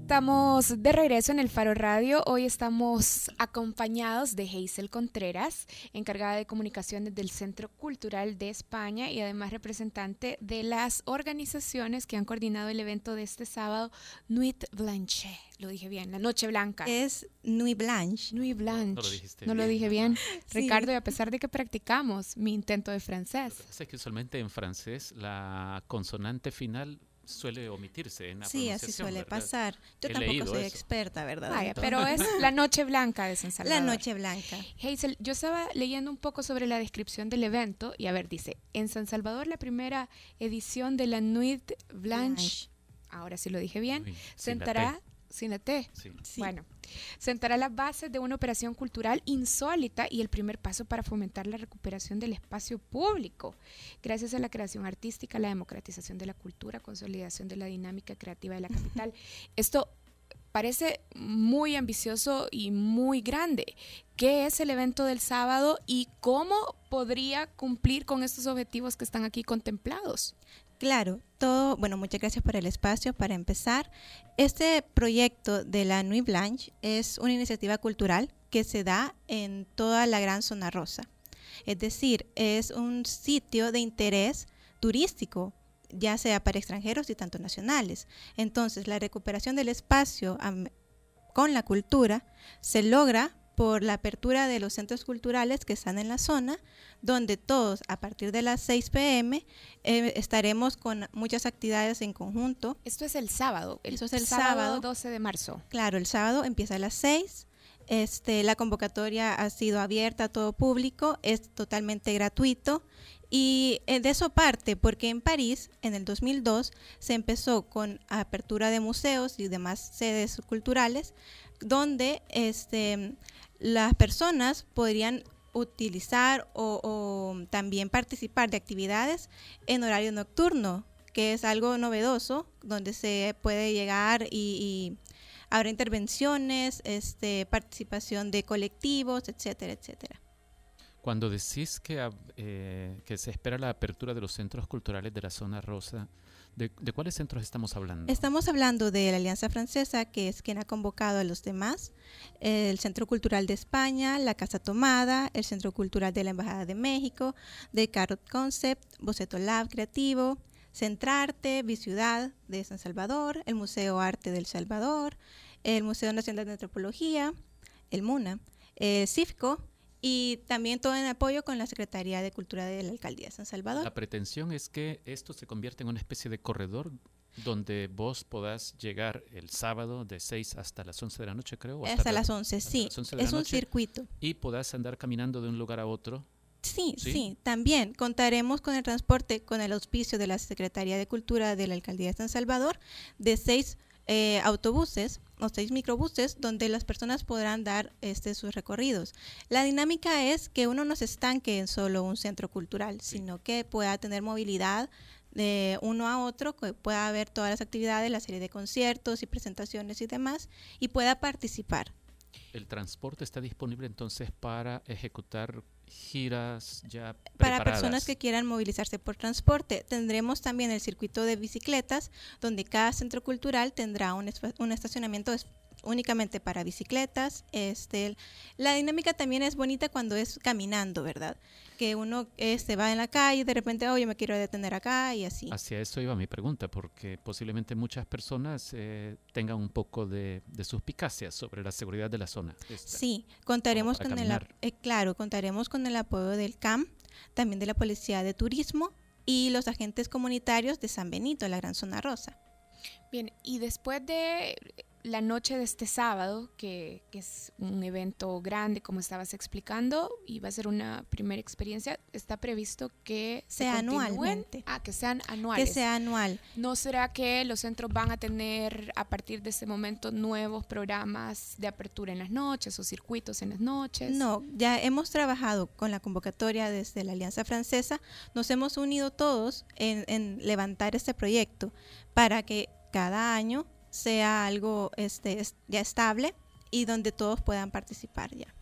Estamos de regreso en el Faro Radio. Hoy estamos acompañados de Hazel Contreras, encargada de comunicaciones del Centro Cultural de España y además representante de las organizaciones que han coordinado el evento de este sábado, Nuit Blanche. Lo dije bien, la Noche Blanca. Es Nuit Blanche. Nuit Blanche. No lo dijiste No lo bien. dije bien. Sí. Ricardo, y a pesar de que practicamos mi intento de francés. Lo que pasa es que usualmente en francés la consonante final suele omitirse en la Sí, así suele ¿verdad? pasar. Yo He tampoco soy eso. experta, ¿verdad? Vaya, pero es la Noche Blanca de San Salvador. La Noche Blanca. Hazel, yo estaba leyendo un poco sobre la descripción del evento y a ver, dice, en San Salvador la primera edición de la Nuit Blanche, Blanche. ahora sí lo dije bien, Uy, sentará, Sí. Sí. bueno, sentará las bases de una operación cultural insólita y el primer paso para fomentar la recuperación del espacio público, gracias a la creación artística, la democratización de la cultura, consolidación de la dinámica creativa de la capital. Esto parece muy ambicioso y muy grande. ¿Qué es el evento del sábado y cómo podría cumplir con estos objetivos que están aquí contemplados? Claro, todo, bueno, muchas gracias por el espacio. Para empezar, este proyecto de la Nuit Blanche es una iniciativa cultural que se da en toda la Gran Zona Rosa. Es decir, es un sitio de interés turístico, ya sea para extranjeros y tanto nacionales. Entonces, la recuperación del espacio con la cultura se logra por la apertura de los centros culturales que están en la zona, donde todos a partir de las 6 pm eh, estaremos con muchas actividades en conjunto. Esto es el sábado, el, Eso es el sábado, sábado. 12 de marzo. Claro, el sábado empieza a las 6. Este, la convocatoria ha sido abierta a todo público, es totalmente gratuito y eh, de eso parte porque en París en el 2002 se empezó con apertura de museos y demás sedes culturales donde este, las personas podrían utilizar o, también participar de actividades en horario nocturno, que es algo novedoso, donde se puede llegar y, habrá intervenciones, este, participación de colectivos, etcétera, etcétera. Cuando decís que, eh, que se espera la apertura de los centros culturales de la zona rosa, ¿de, cuáles centros estamos hablando? Estamos hablando de la Alianza Francesa, que es quien ha convocado a los demás, el Centro Cultural de España, la Casa Tomada, el Centro Cultural de la Embajada de México, de Carrot Concept, Boceto Lab Creativo, Centrarte, Biciudad de San Salvador, el Museo Arte del Salvador, el Museo Nacional de Antropología, el MUNA, el CIFCO y también todo en apoyo con la Secretaría de Cultura de la Alcaldía de San Salvador. La pretensión es que esto se convierta en una especie de corredor donde vos podás llegar el sábado de 6 hasta las 11 de la noche, creo. Hasta la- las 11, hasta sí. las 11 de Es un noche, circuito. Y podás andar caminando de un lugar a otro. Sí, ¿Sí? sí, también contaremos con el transporte, con el auspicio de la Secretaría de Cultura de la Alcaldía de San Salvador, de seis eh, autobuses o seis microbuses donde las personas podrán dar este, sus recorridos. La dinámica es que uno no se estanque en solo un centro cultural, Sí. sino que pueda tener movilidad de uno a otro, que pueda haber todas las actividades, la serie de conciertos y presentaciones y demás, y pueda participar. El transporte está disponible entonces para ejecutar giras ya Para personas que quieran movilizarse por transporte, tendremos también el circuito de bicicletas, donde cada centro cultural tendrá un, un estacionamiento es- únicamente para bicicletas. Este, la dinámica también es bonita cuando es caminando, ¿verdad? Que uno este, va en la calle y de repente, oye, me quiero detener acá y así. Hacia eso iba mi pregunta, porque posiblemente muchas personas eh, tengan un poco de, de suspicacia sobre la seguridad de la zona. esta. Sí, contaremos con el, eh, claro, contaremos con el apoyo del CAM, también de la Policía de Turismo y los agentes comunitarios de San Benito, la Gran Zona Rosa. Bien, y después de la noche de este sábado, que, que es un evento grande, como estabas explicando, y va a ser una primera experiencia, está previsto que se Sea anualmente. Ah, que sean anuales. Que sea anual. ¿No será que los centros van a tener a partir de este momento nuevos programas de apertura en las noches o circuitos en las noches? No, ya hemos trabajado con la convocatoria desde la Alianza Francesa, nos hemos unido todos en, en levantar este proyecto para que cada año sea algo este, es- ya estable y donde todos puedan participar ya.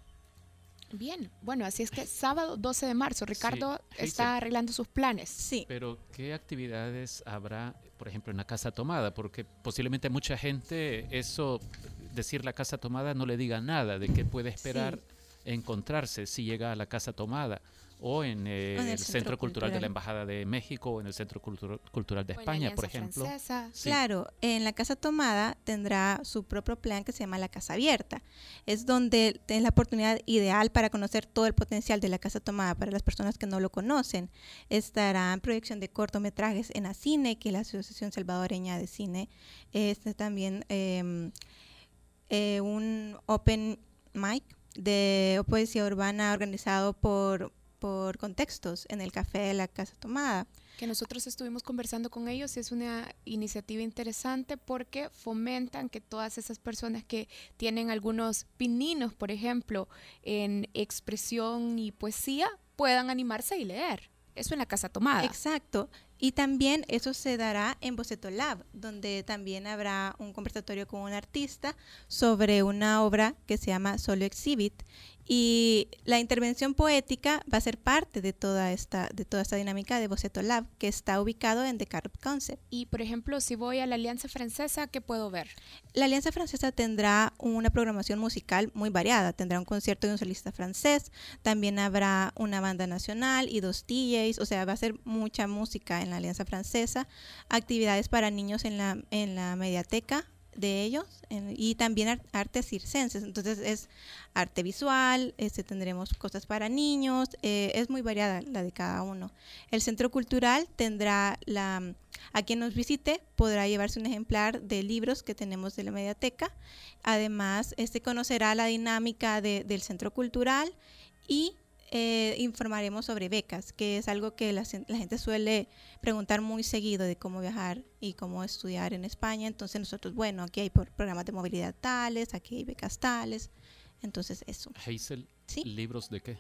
Bien, bueno, así es que sábado 12 de marzo, Ricardo está arreglando sus planes. Sí, Pero, ¿qué actividades habrá, por ejemplo, en la casa tomada? Porque posiblemente mucha gente, eso, decir la casa tomada, no le diga nada de qué puede esperar encontrarse si llega a la casa tomada o en eh, en el el Centro Centro Cultural de la Embajada de México o en el Centro Cultu- Cultural de O en la España, por ejemplo. Sí. Claro, en la Casa Tomada tendrá su propio plan que se llama la Casa Abierta. Es donde es la oportunidad ideal para conocer todo el potencial de la Casa Tomada para las personas que no lo conocen. Estará en proyección de cortometrajes en ACINE, que es la Asociación Salvadoreña de Cine. Este también eh, eh, un open mic de poesía urbana organizado por, por contextos en el café de la Casa Tomada. que nosotros estuvimos conversando con ellos es una iniciativa interesante porque fomentan que todas esas personas que tienen algunos pininos, por ejemplo, en expresión y poesía, puedan animarse y leer. Eso en la casa tomada. Exacto. Y también eso se dará en Boceto Lab, donde también habrá un conversatorio con un artista sobre una obra que se llama Solo Exhibit. Y la intervención poética va a ser parte de toda esta, de toda esta dinámica de Boceto Lab, que está ubicado en The Carrot Concept. Y por ejemplo, si voy a la Alianza Francesa, ¿qué puedo ver? La Alianza Francesa tendrá una programación musical muy variada. Tendrá un concierto de un solista francés, también habrá una banda nacional y dos DJs, o sea, va a ser mucha música en la Alianza Francesa, actividades para niños en la, en la mediateca de ellos y también ar- artes circenses. Entonces es arte visual, este, tendremos cosas para niños, eh, es muy variada la de cada uno. El centro cultural tendrá la, a quien nos visite podrá llevarse un ejemplar de libros que tenemos de la mediateca. Además, este conocerá la dinámica de- del centro cultural y eh, informaremos sobre becas, que es algo que la, gente suele preguntar muy seguido de cómo viajar y cómo estudiar en España. Entonces nosotros, bueno, aquí hay por- programas de movilidad tales, aquí hay becas tales. Entonces eso. Hazel, Sí. ¿libros de qué?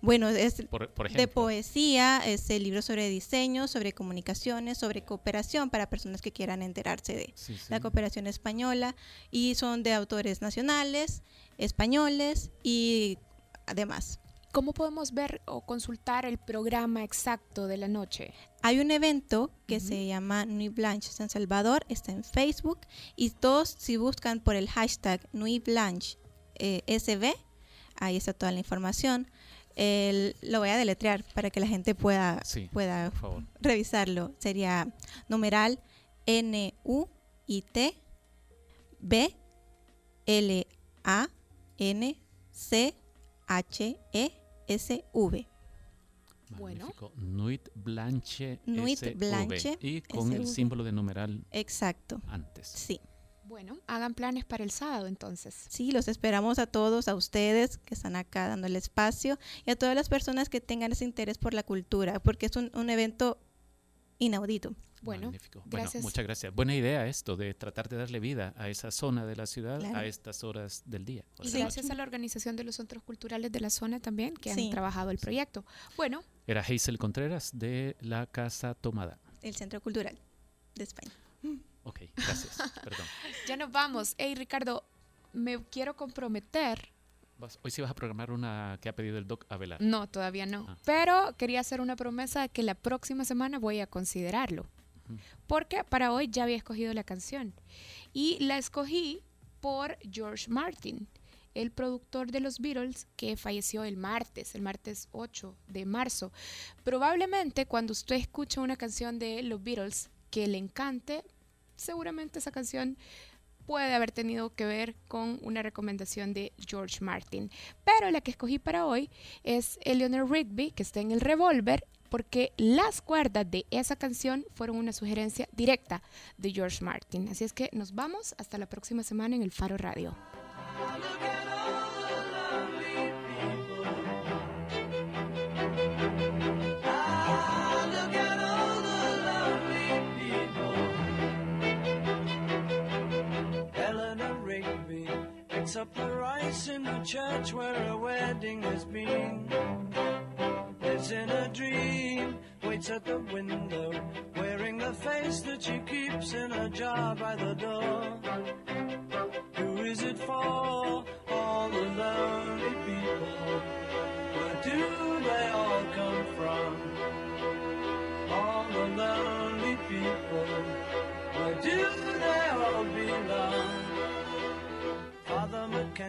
Bueno, es Por, por de poesía, este libro sobre diseño, sobre comunicaciones, sobre cooperación para personas que quieran enterarse de Sí, sí. la cooperación española y son de autores nacionales, españoles y además. ¿Cómo podemos ver o consultar el programa exacto de la noche? Hay un evento que se llama Nuit Blanche San Salvador, está en Facebook y todos si buscan por el hashtag Nuit Blanche eh, SB, ahí está toda la información. El- lo voy a deletrear para que la gente pueda, Sí, pueda revisarlo. Sería numeral N U I T B L A N C H E S V. Bueno. Magnífico. Nuit Blanche. Nuit SV, Blanche Y con el SV. símbolo de numeral Exacto. antes. Sí. Bueno, hagan planes para el sábado entonces. Sí, los esperamos a todos, a ustedes que están acá dando el espacio y a todas las personas que tengan ese interés por la cultura, porque es un, un evento inaudito. Bueno, Magnífico. gracias. Bueno, muchas gracias. Buena idea esto de tratar de darle vida a esa zona de la ciudad Claro. a estas horas del día. Y gracias noche. a la organización de los centros culturales de la zona también que Sí. han trabajado el proyecto. Bueno, Era Hazel Contreras de la Casa Tomada. El Centro Cultural de España. Ok, gracias. Perdón. ya nos vamos. Hey Ricardo, me quiero comprometer Vas- Hoy sí vas a programar una que ha pedido el doc Avelar. No, todavía no. Ah. Pero quería hacer una promesa de que la próxima semana voy a considerarlo. Porque para hoy ya había escogido la canción. Y la escogí por George Martin, el productor de los Beatles que falleció el martes, el martes 8 de marzo. Probablemente cuando usted escucha una canción de los Beatles que le encante, seguramente esa canción puede haber tenido que ver con una recomendación de George Martin. Pero la que escogí para hoy es Eleanor Rigby, que está en el revólver, porque las cuerdas de esa canción fueron una sugerencia directa de George Martin. Así es que nos vamos hasta la próxima semana en el Faro Radio. Picks up the rice in the church where a wedding has been. Lives in a dream, waits at the window, wearing the face that she keeps in a jar by the door.